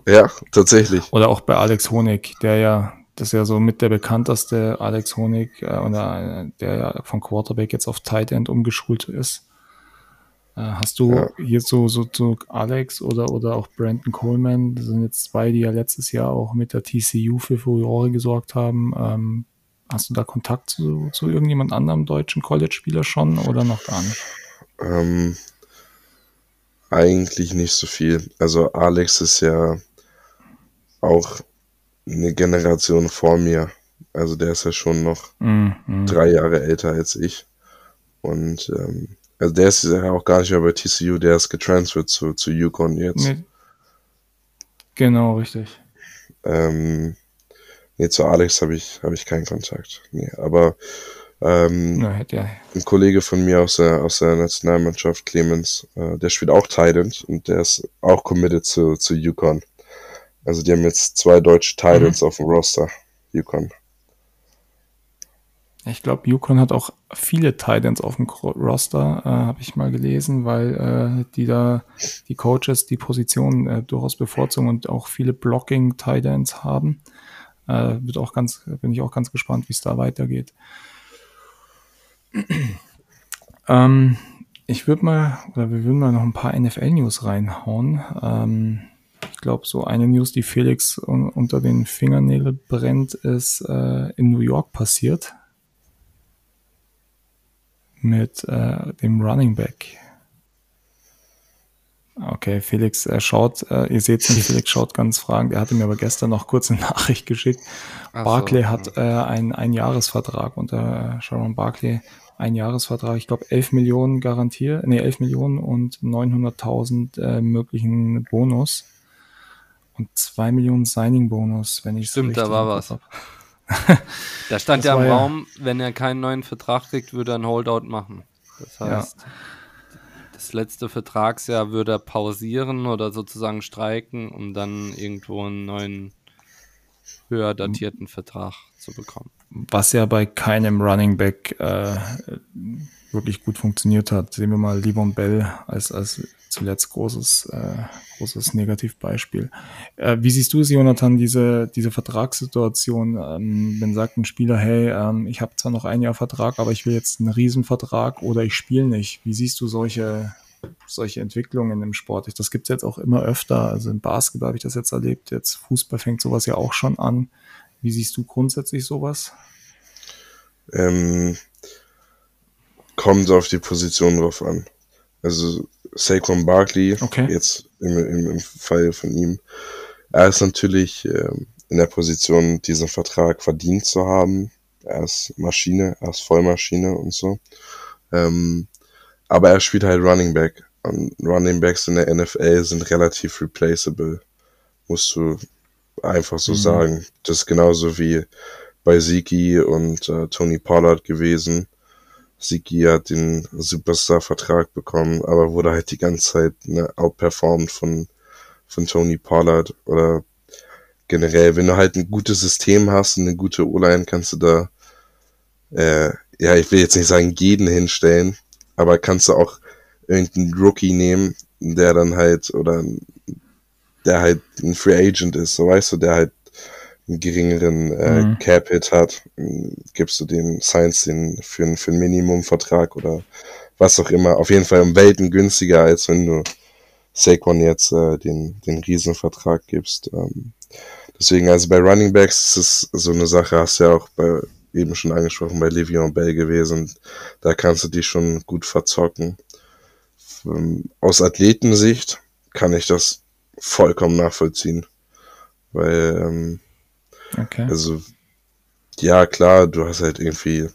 Ja, tatsächlich. Oder auch bei Alex Honig, der ja, das ist ja so mit der bekannteste Alex Honig, äh, oder, der ja von Quarterback jetzt auf Tight End umgeschult ist. Äh, hast du Ja. hier so, so, so Alex oder, oder auch Brandon Coleman, das sind jetzt zwei, die ja letztes Jahr auch mit der TCU für Furore gesorgt haben. Ähm, hast du da Kontakt zu, zu irgendjemand anderem deutschen College-Spieler schon oder noch gar nicht? Ähm, eigentlich nicht so viel. Also Alex ist ja auch eine Generation vor mir. Also der ist ja schon noch Mm, mm. drei Jahre älter als ich. Und ähm, also der ist ja auch gar nicht mehr bei TCU, der ist getransfert zu, zu Yukon jetzt. Nee. Genau, richtig. Ähm, nee, zu Alex habe ich, hab ich keinen Kontakt. Nee, aber ähm, Na, ja ein Kollege von mir aus der, aus der Nationalmannschaft, Clemens, äh, der spielt auch Tident und der ist auch committed zu, zu Yukon. Also die haben jetzt zwei deutsche Tidents auf dem Roster. Yukon. Ich glaube, Yukon hat auch viele Titans auf dem Ro- Roster, äh, habe ich mal gelesen, weil äh, die da die Coaches die Position äh, durchaus bevorzugen und auch viele Blocking Titans haben. Äh, wird auch ganz, bin ich auch ganz gespannt, wie es da weitergeht. ähm, ich würde mal, oder wir würden mal noch ein paar NFL-News reinhauen. Ähm, ich glaube, so eine News, die Felix un unter den Fingernägeln brennt, ist äh, in New York passiert mit äh, dem Running Back. Okay, Felix äh, schaut, äh, ihr seht nicht, Felix schaut ganz fragend. Er hatte mir aber gestern noch kurz eine Nachricht geschickt. Ach so, Barclay ja. hat äh, einen Einjahresvertrag unter Sharon Barclay. Ein Jahresvertrag, ich glaube 11 Millionen garantiert, nee 11 Millionen und 900.000 äh, möglichen Bonus und 2 Millionen Signing-Bonus, wenn ich Stimmt, da war was. Da stand Das ja im ja- Raum, wenn er keinen neuen Vertrag kriegt, würde er einen Holdout machen. Das Ja. heißt, das letzte Vertragsjahr würde er pausieren oder sozusagen streiken, um dann irgendwo einen neuen, höher datierten Vertrag zu bekommen. was ja bei keinem Running Back äh, wirklich gut funktioniert hat. Sehen wir mal Livon Bell als, als zuletzt großes, äh, großes Negativbeispiel. Äh, wie siehst du es, Jonathan, diese, diese Vertragssituation? Ähm, wenn sagt ein Spieler, hey, ähm, ich habe zwar noch ein Jahr Vertrag, aber ich will jetzt einen Riesenvertrag oder ich spiele nicht. Wie siehst du solche, solche Entwicklungen im Sport? Das gibt es jetzt auch immer öfter. Also im Basketball habe ich das jetzt erlebt. Jetzt Fußball fängt sowas ja auch schon an. Wie siehst du grundsätzlich sowas? Ähm, kommt auf die Position drauf an. Also Saquon Barkley, Okay. jetzt im, im, im Fall von ihm, er ist natürlich ähm, in der Position, diesen Vertrag verdient zu haben. Er ist Maschine, er ist Vollmaschine und so. Ähm, aber er spielt halt Running Back. Und Running Backs in der NFL sind relativ replaceable. Musst du einfach so Mhm. sagen. Das ist genauso wie bei Ziki und äh, Tony Pollard gewesen. Ziki hat den Superstar-Vertrag bekommen, aber wurde halt die ganze Zeit ne, outperformed von, von Tony Pollard. Oder generell, wenn du halt ein gutes System hast und eine gute O-Line, kannst du da, äh, ja, ich will jetzt nicht sagen, jeden hinstellen, aber kannst du auch irgendeinen Rookie nehmen, der dann halt, oder der halt ein Free Agent ist, so weißt du, der halt einen geringeren äh, Mhm. Cap-Hit hat, gibst du den Science den für, einen- für einen Minimumvertrag oder was auch immer. Auf jeden Fall um Welten günstiger, als wenn du Saquon jetzt äh, den, den Riesenvertrag gibst. Ähm, deswegen, also bei Running Backs ist es so eine Sache, hast du ja auch bei, eben schon angesprochen, bei Le'Veon Bell gewesen. Da kannst du dich schon gut verzocken. Aus Athletensicht kann ich das vollkommen nachvollziehen. Weil, ähm, Okay. also, ja, klar, du hast halt irgendwie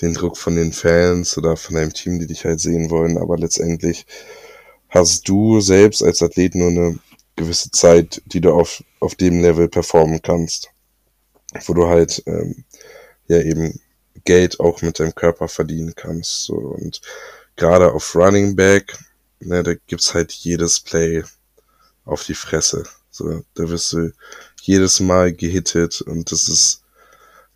den Druck von den Fans oder von deinem Team, die dich halt sehen wollen, aber letztendlich hast du selbst als Athlet nur eine gewisse Zeit, die du auf, auf dem Level performen kannst. Wo du halt ähm, ja eben Geld auch mit deinem Körper verdienen kannst. So. Und gerade auf Running Back, ne, da gibt's halt jedes Play auf die Fresse. So, da wirst du jedes Mal gehittet und das ist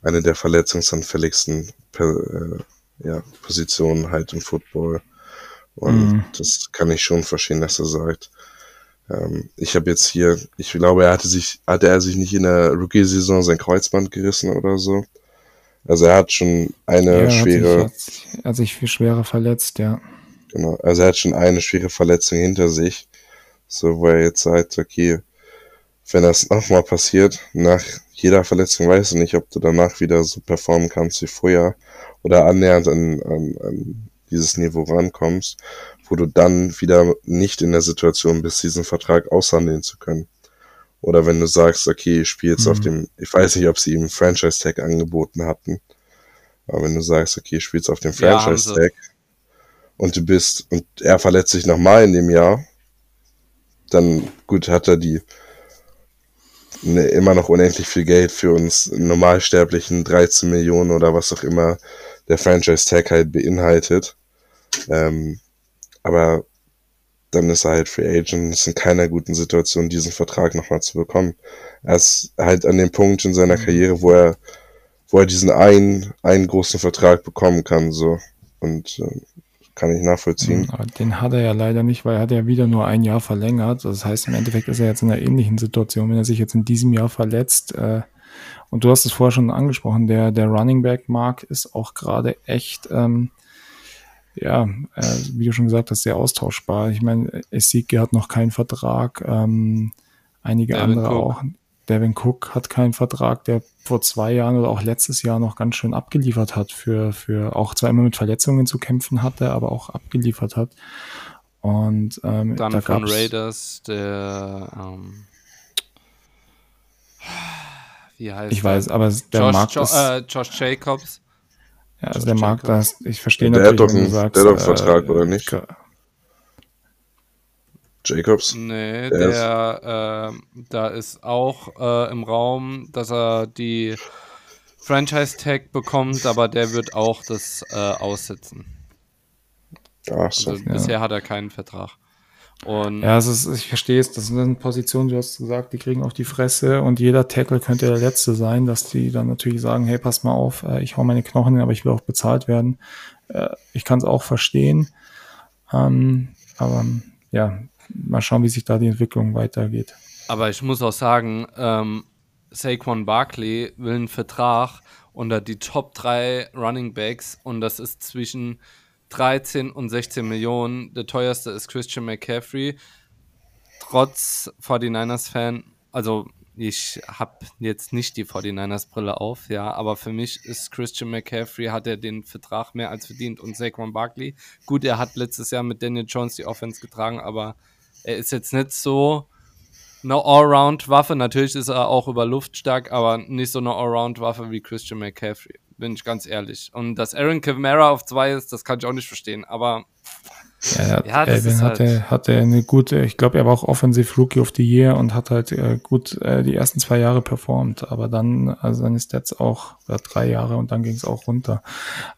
eine der verletzungsanfälligsten äh, ja, Positionen halt im Football. Und mhm. das kann ich schon verstehen, dass er sagt. Ähm, ich habe jetzt hier, ich glaube, er hatte sich, hatte er sich nicht in der Rookie-Saison sein Kreuzband gerissen oder so. Also er hat schon eine ja, schwere. Hat sich, hat, hat sich viel schwerer verletzt, ja. Genau. Also er hat schon eine schwere Verletzung hinter sich. So, wo er jetzt sagt, okay, wenn das nochmal passiert, nach jeder Verletzung weißt du nicht, ob du danach wieder so performen kannst wie vorher oder annähernd an, an, an dieses Niveau rankommst, wo du dann wieder nicht in der Situation bist, diesen Vertrag aushandeln zu können. Oder wenn du sagst, okay, ich spiele jetzt mhm. auf dem, ich weiß nicht, ob sie ihm Franchise-Tag angeboten hatten, aber wenn du sagst, okay, ich spiele jetzt auf dem Franchise-Tag ja, und du bist, und er verletzt sich nochmal in dem Jahr, dann gut, hat er die ne, immer noch unendlich viel Geld für uns normalsterblichen 13 Millionen oder was auch immer der Franchise-Tag halt beinhaltet. Ähm, aber dann ist er halt Free Agent, ist in keiner guten Situation, diesen Vertrag nochmal zu bekommen. Er ist halt an dem Punkt in seiner mhm. Karriere, wo er, wo er diesen einen, einen großen Vertrag bekommen kann, so. Und äh, kann ich nachvollziehen. Aber den hat er ja leider nicht, weil er hat ja wieder nur ein Jahr verlängert. Das heißt, im Endeffekt ist er jetzt in einer ähnlichen Situation, wenn er sich jetzt in diesem Jahr verletzt. Äh, und du hast es vorher schon angesprochen, der, der Running Back Mark ist auch gerade echt, ähm, ja, äh, wie du schon gesagt hast, sehr austauschbar. Ich meine, Esike hat noch keinen Vertrag, ähm, einige Devin andere Cook. auch. Devin Cook hat keinen Vertrag, der vor zwei Jahren oder auch letztes Jahr noch ganz schön abgeliefert hat für, für auch zwar immer mit Verletzungen zu kämpfen hatte, aber auch abgeliefert hat. Und ähm, dann da von Raiders der ähm, wie heißt Ich weiß, aber der Josh, Markt jo ist, äh, Josh Jacobs. Ja, also Josh der Markt, das, ich verstehe der natürlich, hat doch einen, du sagst, der hat doch einen Vertrag, äh, oder nicht? Jacobs? Nee, Der der, äh, da ist auch äh, im Raum, dass er die Franchise-Tag bekommt, aber der wird auch das äh, aussetzen. Ach so. Also ja. bisher hat er keinen Vertrag. Und Ja, es ist, ich verstehe es, das sind Positionen, du hast gesagt, die kriegen auf die Fresse und jeder Tackle könnte der letzte sein, dass die dann natürlich sagen, hey, pass mal auf, äh, ich hau meine Knochen hin, aber ich will auch bezahlt werden. Äh, Ich kann es auch verstehen. Ähm, aber ja, mal schauen, wie sich da die Entwicklung weitergeht. Aber ich muss auch sagen, ähm, Saquon Barkley will einen Vertrag unter die Top 3 Running Backs und das ist zwischen 13 und 16 Millionen. Der teuerste ist Christian McCaffrey. Trotz 49ers-Fan, also ich habe jetzt nicht die 49ers-Brille auf, ja, aber für mich ist Christian McCaffrey, hat er den Vertrag mehr als verdient und Saquon Barkley. Gut, er hat letztes Jahr mit Daniel Jones die Offense getragen, aber er ist jetzt nicht so eine Allround-Waffe. Natürlich ist er auch über Luft stark, aber nicht so eine Allround-Waffe wie Christian McCaffrey, bin ich ganz ehrlich. Und dass Aaron Kamara auf zwei ist, das kann ich auch nicht verstehen, aber Ja, er hat, Ja, ist halt- hatte, hatte eine gute, ich glaube, er war auch Offensive Rookie of the Year und hat halt äh, gut äh, die ersten zwei Jahre performt, aber dann, also seine Stats auch, oder drei Jahre und dann ging es auch runter.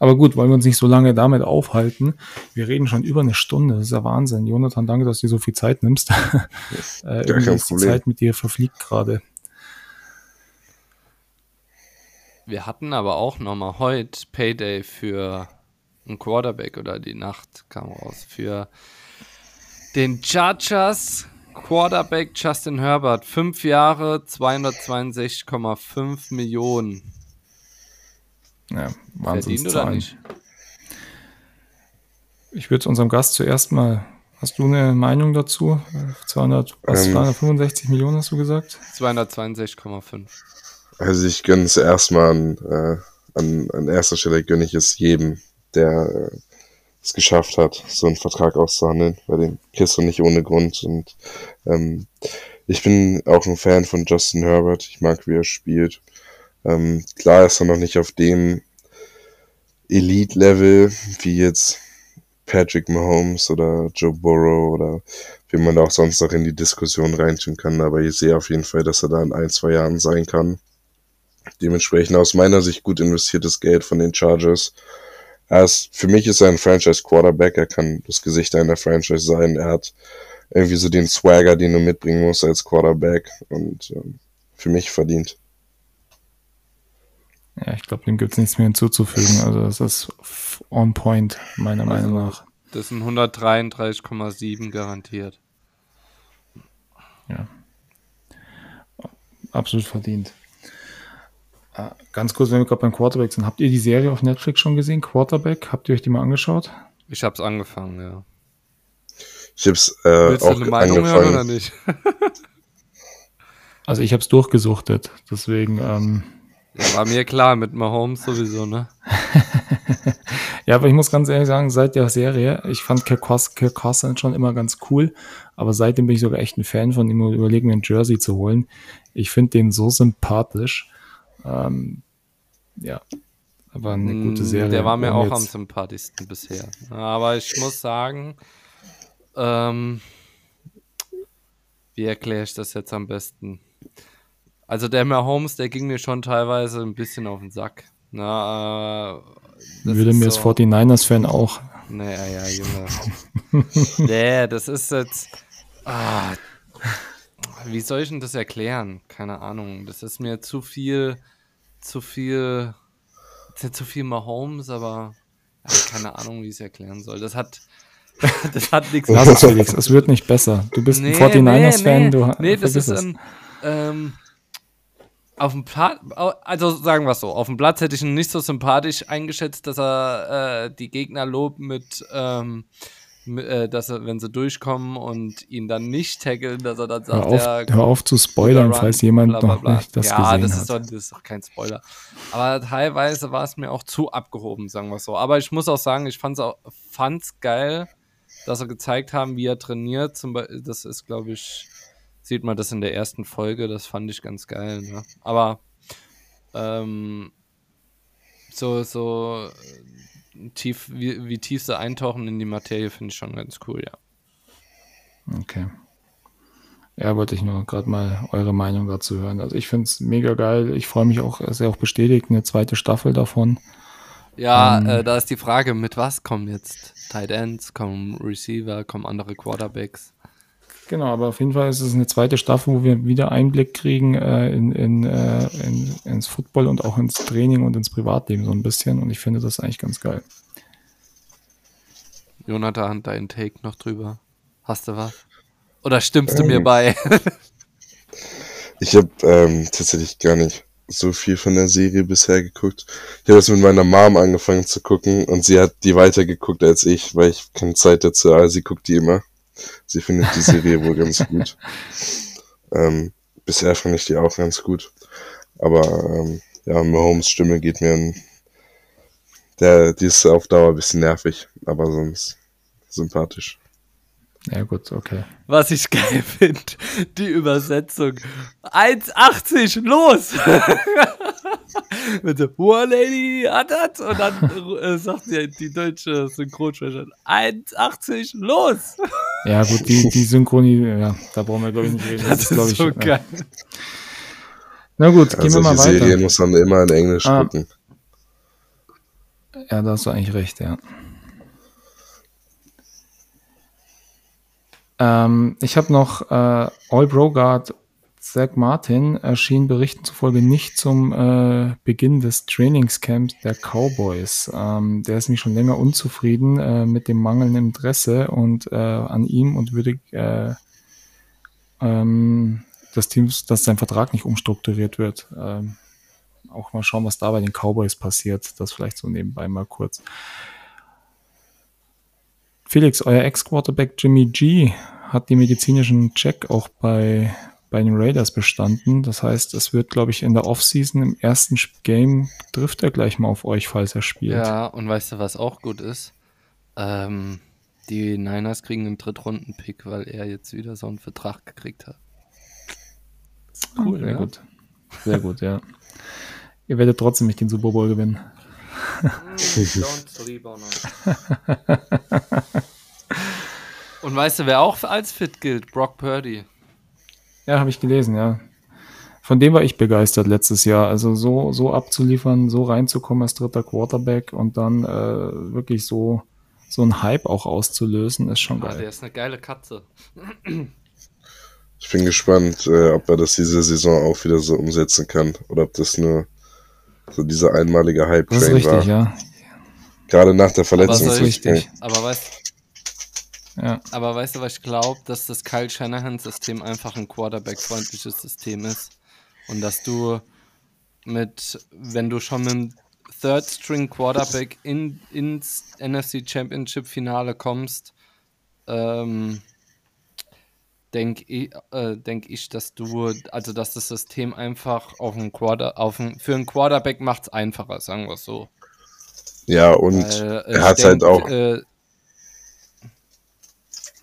Aber gut, wollen wir uns nicht so lange damit aufhalten. Wir reden schon über eine Stunde, das ist ja Wahnsinn. Jonathan, danke, dass du dir so viel Zeit nimmst. äh, irgendwie ist die. Zeit mit dir verfliegt gerade. wir hatten aber auch nochmal heute Payday für einen Quarterback oder die Nacht kam raus für den Chargers Quarterback Justin Herbert. Fünf Jahre, 262,5 Millionen. Ja, Verdient oder Wahnsinnszahlen. nicht? Ich würde unserem Gast zuerst mal, hast du eine Meinung dazu? 200, was, Ähm. 265 Millionen hast du gesagt? 262,5. Also ich gönne es erstmal an, äh, an, an erster Stelle gönne ich es jedem, der äh, es geschafft hat, so einen Vertrag auszuhandeln, weil den kriegst du nicht ohne Grund. Und ähm, ich bin auch ein Fan von Justin Herbert. Ich mag, wie er spielt. Ähm, klar ist er noch nicht auf dem Elite-Level, wie jetzt Patrick Mahomes oder Joe Burrow oder wie man da auch sonst noch in die Diskussion reintun kann. Aber ich sehe auf jeden Fall, dass er da in ein, zwei Jahren sein kann. Dementsprechend aus meiner Sicht gut investiertes Geld von den Chargers. Er ist, für mich ist er ein Franchise-Quarterback. Er kann das Gesicht einer Franchise sein. Er hat irgendwie so den Swagger, den du mitbringen musst als Quarterback. Und ähm, für mich verdient. Ja, ich glaube, dem gibt es nichts mehr hinzuzufügen. Also das ist on point, meiner also, Meinung nach. Das sind 133,7 garantiert. Ja. Absolut verdient. Ah, ganz kurz, wenn wir gerade beim Quarterback sind. Habt ihr die Serie auf Netflix schon gesehen? Quarterback? Habt ihr euch die mal angeschaut? Ich habe es angefangen, ja. Ich habe es äh, Willst auch du eine Meinung angefangen. hören oder nicht? also ich habe es durchgesuchtet, deswegen. Ähm, ja, war mir klar mit Mahomes sowieso, ne? ja, aber ich muss ganz ehrlich sagen, seit der Serie, ich fand Kirk, Cousins schon immer ganz cool, aber seitdem bin ich sogar echt ein Fan von ihm und überlegen, ein Jersey zu holen. Ich finde den so sympathisch. Ähm, ja, aber eine gute mm, Serie. Der war mir auch am sympathischsten bisher. Aber ich muss sagen, ähm, wie erkläre ich das jetzt am besten? Also der Mahomes, der ging mir schon teilweise ein bisschen auf den Sack. Na, äh, Würde mir so, als 49ers-Fan auch. Naja, ja, Junge. nee, das ist jetzt. Ah, wie soll ich denn das erklären? Keine Ahnung. Das ist mir zu viel, zu viel, zu viel Mahomes, aber ja, keine Ahnung, wie ich es erklären soll. Das hat, das hat nichts. Lass es, Felix. Es wird nicht besser. Du bist nee, ein 49ers-Fan. Nee, du, nee das ist ein, ähm, auf dem Platz, also sagen wir es so, auf dem Platz hätte ich ihn nicht so sympathisch eingeschätzt, dass er äh, die Gegner lobt mit, ähm, äh, dass er, wenn sie durchkommen und ihn dann nicht tackeln, dass er dann sagt, hör auf, ja, hör auf zu spoilern, falls jemand bla, bla, bla. noch nicht das ja, gesehen das hat. Ja, das ist doch kein Spoiler. Aber teilweise war es mir auch zu abgehoben, sagen wir so. Aber ich muss auch sagen, ich fand es geil, dass er gezeigt haben, wie er trainiert. Zum Beispiel, das ist, glaube ich, sieht man das in der ersten Folge. Das fand ich ganz geil. Ne? Aber ähm, so, so tief, wie, wie tief sie eintauchen in die Materie, finde ich schon ganz cool, ja. Okay. Ja, wollte ich nur gerade mal eure Meinung dazu hören. Also ich finde es mega geil. Ich freue mich auch, es ist ja auch bestätigt, eine zweite Staffel davon. Ja, ähm, äh, da ist die Frage, mit was kommen jetzt Tight Ends, kommen Receiver, kommen andere Quarterbacks? Genau, aber auf jeden Fall ist es eine zweite Staffel, wo wir wieder Einblick kriegen äh, in, in, äh, in, ins Football und auch ins Training und ins Privatleben so ein bisschen. Und ich finde das eigentlich ganz geil. Jonathan, dein Take noch drüber. Hast du was? Oder stimmst ähm, du mir ähm. bei? ich habe ähm, tatsächlich gar nicht so viel von der Serie bisher geguckt. Ich habe es mit meiner Mom angefangen zu gucken und sie hat die weiter geguckt als ich, weil ich keine Zeit dazu habe. Sie guckt die immer. Sie findet die Serie wohl ganz gut. Ähm, bisher fand ich die auch ganz gut. Aber ähm, ja, Mahomes Stimme geht mir ein, der, die ist auf Dauer ein bisschen nervig, aber sonst sympathisch. Ja, gut, okay. Was ich geil finde, die Übersetzung. 1,80, los! Mit so, Lady hat das? Und dann äh, sagt sie die deutsche Synchronsprecherin, 1,80, los! Ja, gut, die, die Synchronie, ja, da brauchen wir, glaube ich, nicht reden. Das, das ist, ist so ich, geil. Ja. Na gut, gehen also wir mal weiter. Serien muss man immer in Englisch ah. gucken. Ja, da hast du eigentlich recht, ja. Ähm, ich habe noch äh, All Brogard Zach Martin erschien Berichten zufolge nicht zum äh, Beginn des Trainingscamps der Cowboys. Ähm, der ist nämlich schon länger unzufrieden äh, mit dem mangelnden Interesse und äh, an ihm und würde äh, ähm, des Teams, dass sein Vertrag nicht umstrukturiert wird. Ähm, auch mal schauen, was da bei den Cowboys passiert. Das vielleicht so nebenbei mal kurz. Felix, euer Ex-Quarterback Jimmy G hat die medizinischen Check auch bei, bei den Raiders bestanden. Das heißt, es wird, glaube ich, in der Offseason im ersten Game trifft er gleich mal auf euch, falls er spielt. Ja, und weißt du, was auch gut ist? Ähm, die Niners kriegen einen Drittrunden-Pick, weil er jetzt wieder so einen Vertrag gekriegt hat. Cool, Sehr ja? gut. Sehr gut, ja. Ihr werdet trotzdem nicht den Super Bowl gewinnen. Don't sleep on us. Und weißt du, wer auch als fit gilt? Brock Purdy. Ja, habe ich gelesen, ja. von dem war ich begeistert letztes Jahr. Also so, so abzuliefern, so reinzukommen als dritter Quarterback und dann äh, wirklich so, so einen Hype auch auszulösen, ist schon Ah, geil. der ist eine geile Katze. Ich bin gespannt, äh, ob er das diese Saison auch wieder so umsetzen kann oder ob das nur so dieser einmalige Das ist Hype-Train richtig, war. ja. Gerade nach der Verletzung. ich- richtig. Aber weißt, Ja. aber weißt du, was ich glaube? Dass das Kyle Shanahan-System einfach ein Quarterback-freundliches System ist. Und dass du mit, wenn du schon mit dem Third String Quarterback in, ins NFC Championship Finale kommst, ähm, denke ich, äh, denk ich, dass du, also dass das System einfach auf einen Quarter, auf einen, für einen Quarterback macht es einfacher, sagen wir es so. Ja, und Weil, äh, er hat halt auch, Äh,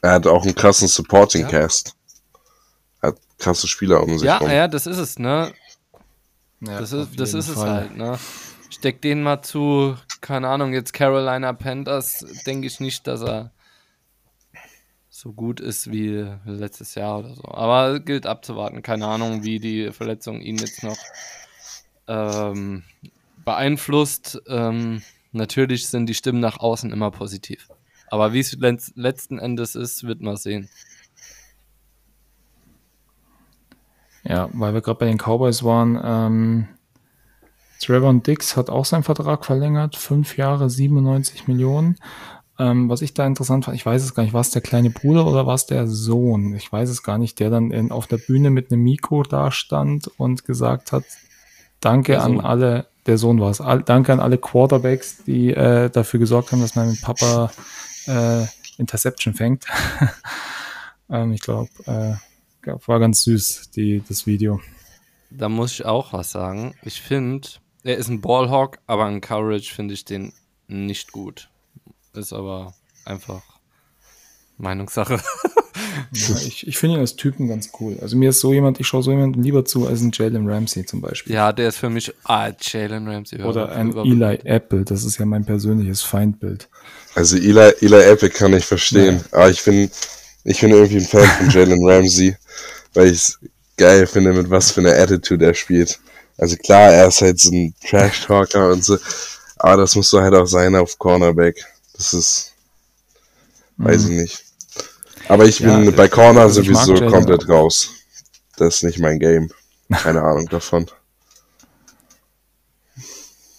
er hat auch einen krassen Supporting Ja. Cast. Er hat krasse Spieler um sich ja, rum. ja, das ist es, ne? ja Das ist, das ist es halt, ne? Steck den mal zu, keine Ahnung, jetzt Carolina Panthers, denke ich nicht, dass er so gut ist wie letztes Jahr oder so. Aber gilt abzuwarten. Keine Ahnung, wie die Verletzung ihn jetzt noch ähm, beeinflusst. Ähm, natürlich sind die Stimmen nach außen immer positiv. Aber wie es letz letzten Endes ist, wird man sehen. Ja, weil wir gerade bei den Cowboys waren. Ähm, Trevor Dix hat auch seinen Vertrag verlängert. Fünf Jahre, 97 Millionen. Ähm, was ich da interessant fand, ich weiß es gar nicht, war es der kleine Bruder oder war es der Sohn? Ich weiß es gar nicht, der dann in, auf der Bühne mit einem Mikro da stand und gesagt hat, danke an alle, der Sohn war es, all, danke an alle Quarterbacks, die äh, dafür gesorgt haben, dass mein Papa äh, Interception fängt. ähm, ich glaube, äh, war ganz süß, die, das Video. Da muss ich auch was sagen. Ich finde, er ist ein Ballhawk, aber in Courage finde ich den nicht gut. Ist aber einfach Meinungssache. Ja, ich ich finde ihn als Typen ganz cool. Also mir ist so jemand, ich schaue so jemandem lieber zu als ein Jalen Ramsey zum Beispiel. ja, der ist für mich ah, Jalen Ramsey. Oder ein Eli Apple, das ist ja mein persönliches Feindbild. Also Eli, Eli Apple kann ich verstehen. Aber ich bin, ich bin irgendwie ein Fan von Jalen Ramsey, weil ich es geil finde, mit was für einer Attitude er spielt. Also klar, er ist halt so ein Trash-Talker und so, aber das muss so halt auch sein auf Cornerback. Das ist, weiß ich nicht. Aber ich bin Ja, bei Corner also sowieso komplett auch. raus. Das ist nicht mein Game. Keine Ahnung davon.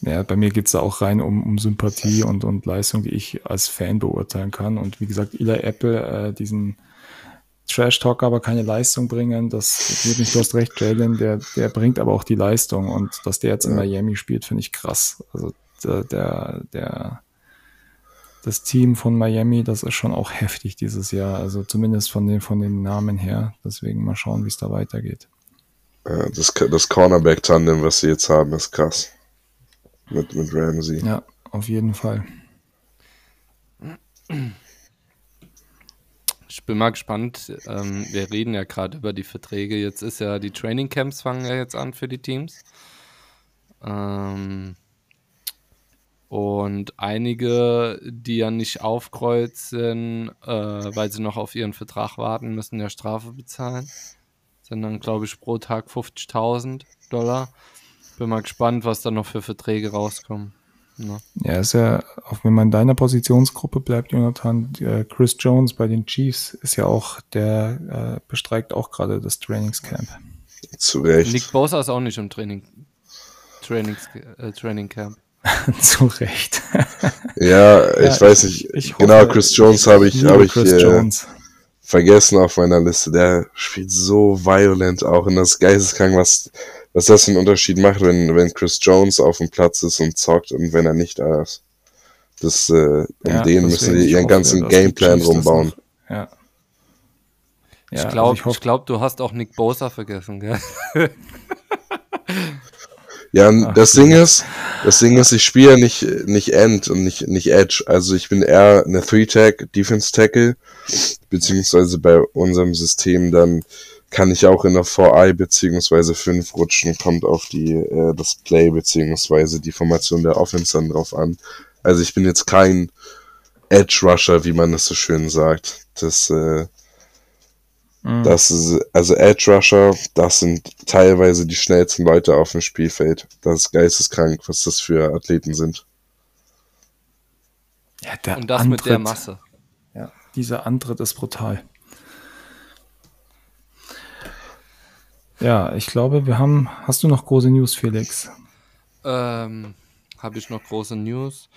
Ja, bei mir geht's da auch rein um, um Sympathie und, und Leistung, die ich als Fan beurteilen kann. Und wie gesagt, Eli Apple, äh, diesen Trash-Talker aber keine Leistung bringen, das wird nicht, du hast recht, Jalen, der, der bringt aber auch die Leistung. Und dass der jetzt in Miami spielt, finde ich krass. Also der, der, der, das Team von Miami, das ist schon auch heftig dieses Jahr. Also zumindest von den, von den Namen her. Deswegen mal schauen, wie es da weitergeht. Das, das Cornerback-Tandem, was sie jetzt haben, ist krass. Mit, mit Ramsey. Ja, auf jeden Fall. Ich bin mal gespannt. Ähm, wir reden ja gerade über die Verträge. Jetzt ist ja die Training Camps fangen ja jetzt an für die Teams. Ähm, und einige, die ja nicht aufkreuzen, äh, weil sie noch auf ihren Vertrag warten, müssen ja Strafe bezahlen. Sind dann, glaube ich, pro Tag 50.000 Dollar. Bin mal gespannt, was da noch für Verträge rauskommen. Ne? Ja, ist ja, auch wenn man in deiner Positionsgruppe bleibt, Jonathan, äh, Chris Jones bei den Chiefs ist ja auch, der äh, bestreikt auch gerade das Trainingscamp. Zu Recht. Nick Bosa ist auch nicht im Training, Trainings, äh, Training Camp. Zu Recht. Ja, ich Ja, weiß ich- nicht. ich genau, hoffe- Chris Jones habe ich, habe ich Chris äh, Jones. vergessen auf meiner Liste. Der spielt so violent auch und das ist geisteskrank, was, was das für einen Unterschied macht, wenn, wenn Chris Jones auf dem Platz ist und zockt und wenn er nicht da ist. Das, äh, um Ja, den müssen die ich ihren hoffe, ganzen Gameplan rumbauen. noch- Ja. Ich Ja, glaube, also ich ich glaub, du hast auch Nick Bosa vergessen, gell? Ja, Ach, das Ding ist, das Ding ist, ich spiele nicht, nicht End und nicht, nicht Edge. Also ich bin eher eine Three-Tag, Defense-Tackle, beziehungsweise bei unserem System dann kann ich auch in der 4-Eye beziehungsweise 5 rutschen, kommt auf die, äh, das Play beziehungsweise die Formation der Offense dann drauf an. Also ich bin jetzt kein Edge-Rusher, wie man es so schön sagt. Das, äh, Mhm. Das ist, also Edge Rusher, das sind teilweise die schnellsten Leute auf dem Spielfeld. Das ist geisteskrank, was das für Athleten sind. Ja, Und das Antritt, mit der Masse. Ja, dieser Antritt ist brutal. Ja, ich glaube, wir haben. Hast du noch große News, Felix? Ähm, habe ich noch große News?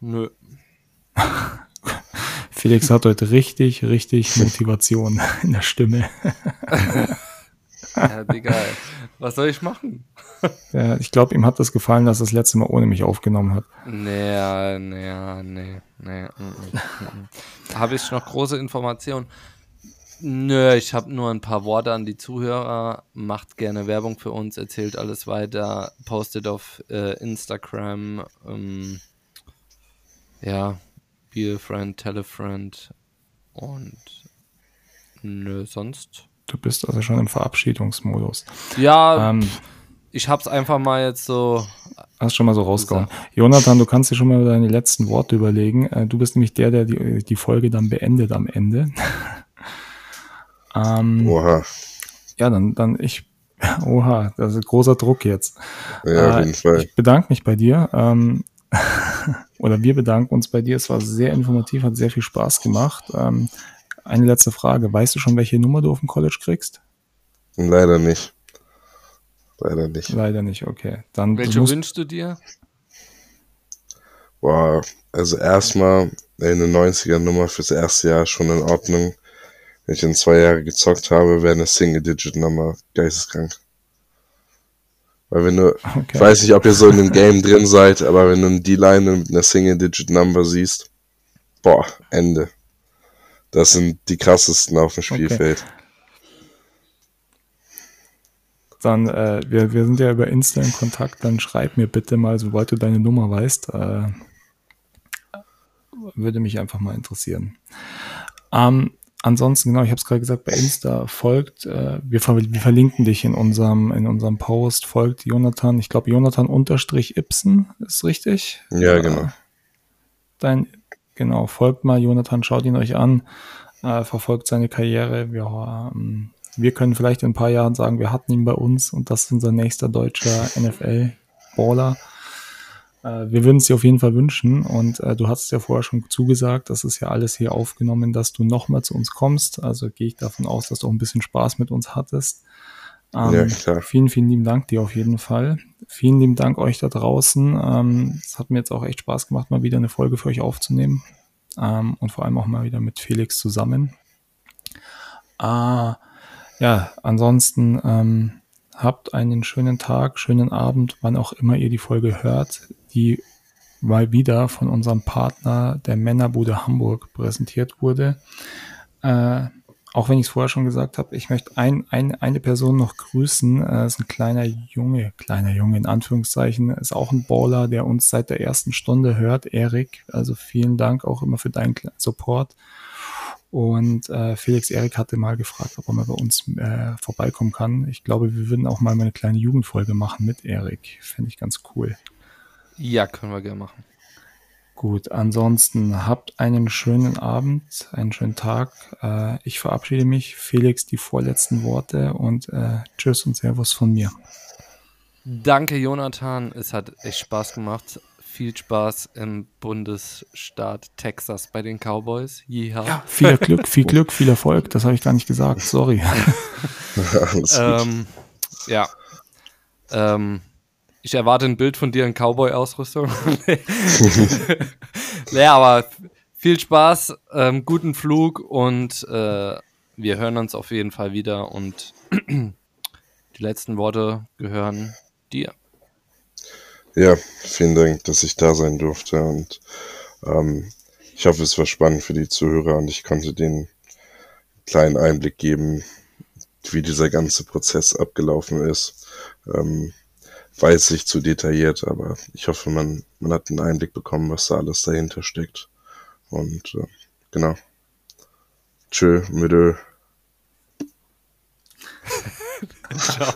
Nö. Felix hat heute richtig, richtig Motivation in der Stimme. ja, egal. Was soll ich machen? Ja, ich glaube, ihm hat das gefallen, dass er das letzte Mal ohne mich aufgenommen hat. Nee, nee, nee, nee. Mm, mm, mm, habe ich noch große Informationen? Nö, ich habe nur ein paar Worte an die Zuhörer. Macht gerne Werbung für uns, erzählt alles weiter, postet auf äh, Instagram. Ähm, ja, be a friend, tell a friend. Und nö, sonst. Du bist also schon im Verabschiedungsmodus. Ja, ähm, ich hab's einfach mal jetzt so. Hast schon mal so rausgehauen. Jonathan, du kannst dir schon mal deine letzten Worte überlegen. Äh, du bist nämlich der, der die, die Folge dann beendet am Ende. ähm, Oha. Ja, dann, dann ich. Oha, das ist großer Druck jetzt. Ja, auf äh, jeden Fall. Ich bedanke mich bei dir. Ähm, oder wir bedanken uns bei dir. Es war sehr informativ, hat sehr viel Spaß gemacht. Ähm, eine letzte Frage. Weißt du schon, welche Nummer du auf dem College kriegst? Leider nicht. Leider nicht. Leider nicht, okay. Dann, welche musst... wünschst du dir? Boah, also erstmal eine 90er-Nummer fürs erste Jahr schon in Ordnung. Wenn ich in zwei Jahre gezockt habe, wäre eine Single-Digit-Nummer geisteskrank. Weil wenn du, okay. ich weiß nicht, ob ihr so in dem Game drin seid, aber wenn du die Line mit einer Single-Digit-Number siehst, boah, Ende. Das sind die krassesten auf dem Spielfeld. Okay. Dann, äh, wir, wir sind ja über Insta in Kontakt, dann schreib mir bitte mal, sobald du deine Nummer weißt. Äh, würde mich einfach mal interessieren. Ähm, ansonsten, genau, ich habe es gerade gesagt, bei Insta folgt, äh, wir, wir, verlinken dich in unserem, in unserem Post, folgt Jonathan, ich glaube Jonathan unterstrich Ibsen, ist richtig? Ja, genau. Dein, genau, folgt mal Jonathan, schaut ihn euch an, äh, verfolgt seine Karriere. Wir, ähm, wir können vielleicht in ein paar Jahren sagen, wir hatten ihn bei uns und das ist unser nächster deutscher NFL-Baller. Äh, wir würden es dir auf jeden Fall wünschen und äh, du hast ja vorher schon zugesagt, das ist ja alles hier aufgenommen, dass du nochmal zu uns kommst. Also gehe ich davon aus, dass du auch ein bisschen Spaß mit uns hattest. Ähm, ja, klar. Vielen, vielen lieben Dank dir auf jeden Fall. Vielen lieben Dank euch da draußen. Ähm, es hat mir jetzt auch echt Spaß gemacht, mal wieder eine Folge für euch aufzunehmen. Ähm, und vor allem auch mal wieder mit Felix zusammen. Ah, ja, ansonsten ähm, habt einen schönen Tag, schönen Abend, wann auch immer ihr die Folge hört, die mal wieder von unserem Partner der Männerbude Hamburg präsentiert wurde. Äh, auch wenn ich es vorher schon gesagt habe, ich möchte ein, ein, eine Person noch grüßen. Äh, ist ein kleiner Junge, kleiner Junge in Anführungszeichen, ist auch ein Baller, der uns seit der ersten Stunde hört, Erik. Also vielen Dank auch immer für deinen Support. Und äh, Felix Erik hatte mal gefragt, ob er mal bei uns äh, vorbeikommen kann. Ich glaube, wir würden auch mal eine kleine Jugendfolge machen mit Erik. Fände ich ganz cool. Ja, können wir gerne machen. Gut, ansonsten habt einen schönen Abend, einen schönen Tag. Äh, ich verabschiede mich. Felix, die vorletzten Worte und äh, Tschüss und Servus von mir. Danke, Jonathan. Es hat echt Spaß gemacht. Viel Spaß im Bundesstaat Texas bei den Cowboys. Yeehaw. Ja, viel Glück, viel Glück, viel Erfolg. Das habe ich gar nicht gesagt. Sorry. ähm, ja. Ähm, ich erwarte ein Bild von dir in Cowboy-Ausrüstung. ja, aber viel Spaß, ähm, guten Flug und äh, wir hören uns auf jeden Fall wieder und die letzten Worte gehören dir. Ja, vielen Dank, dass ich da sein durfte und ähm, ich hoffe, es war spannend für die Zuhörer und ich konnte den kleinen Einblick geben, wie dieser ganze Prozess abgelaufen ist. Ähm, weiß ich zu detailliert, aber ich hoffe, man, man hat einen Einblick bekommen, was da alles dahinter steckt. Und äh, genau. Tschö, Müdel. Ciao.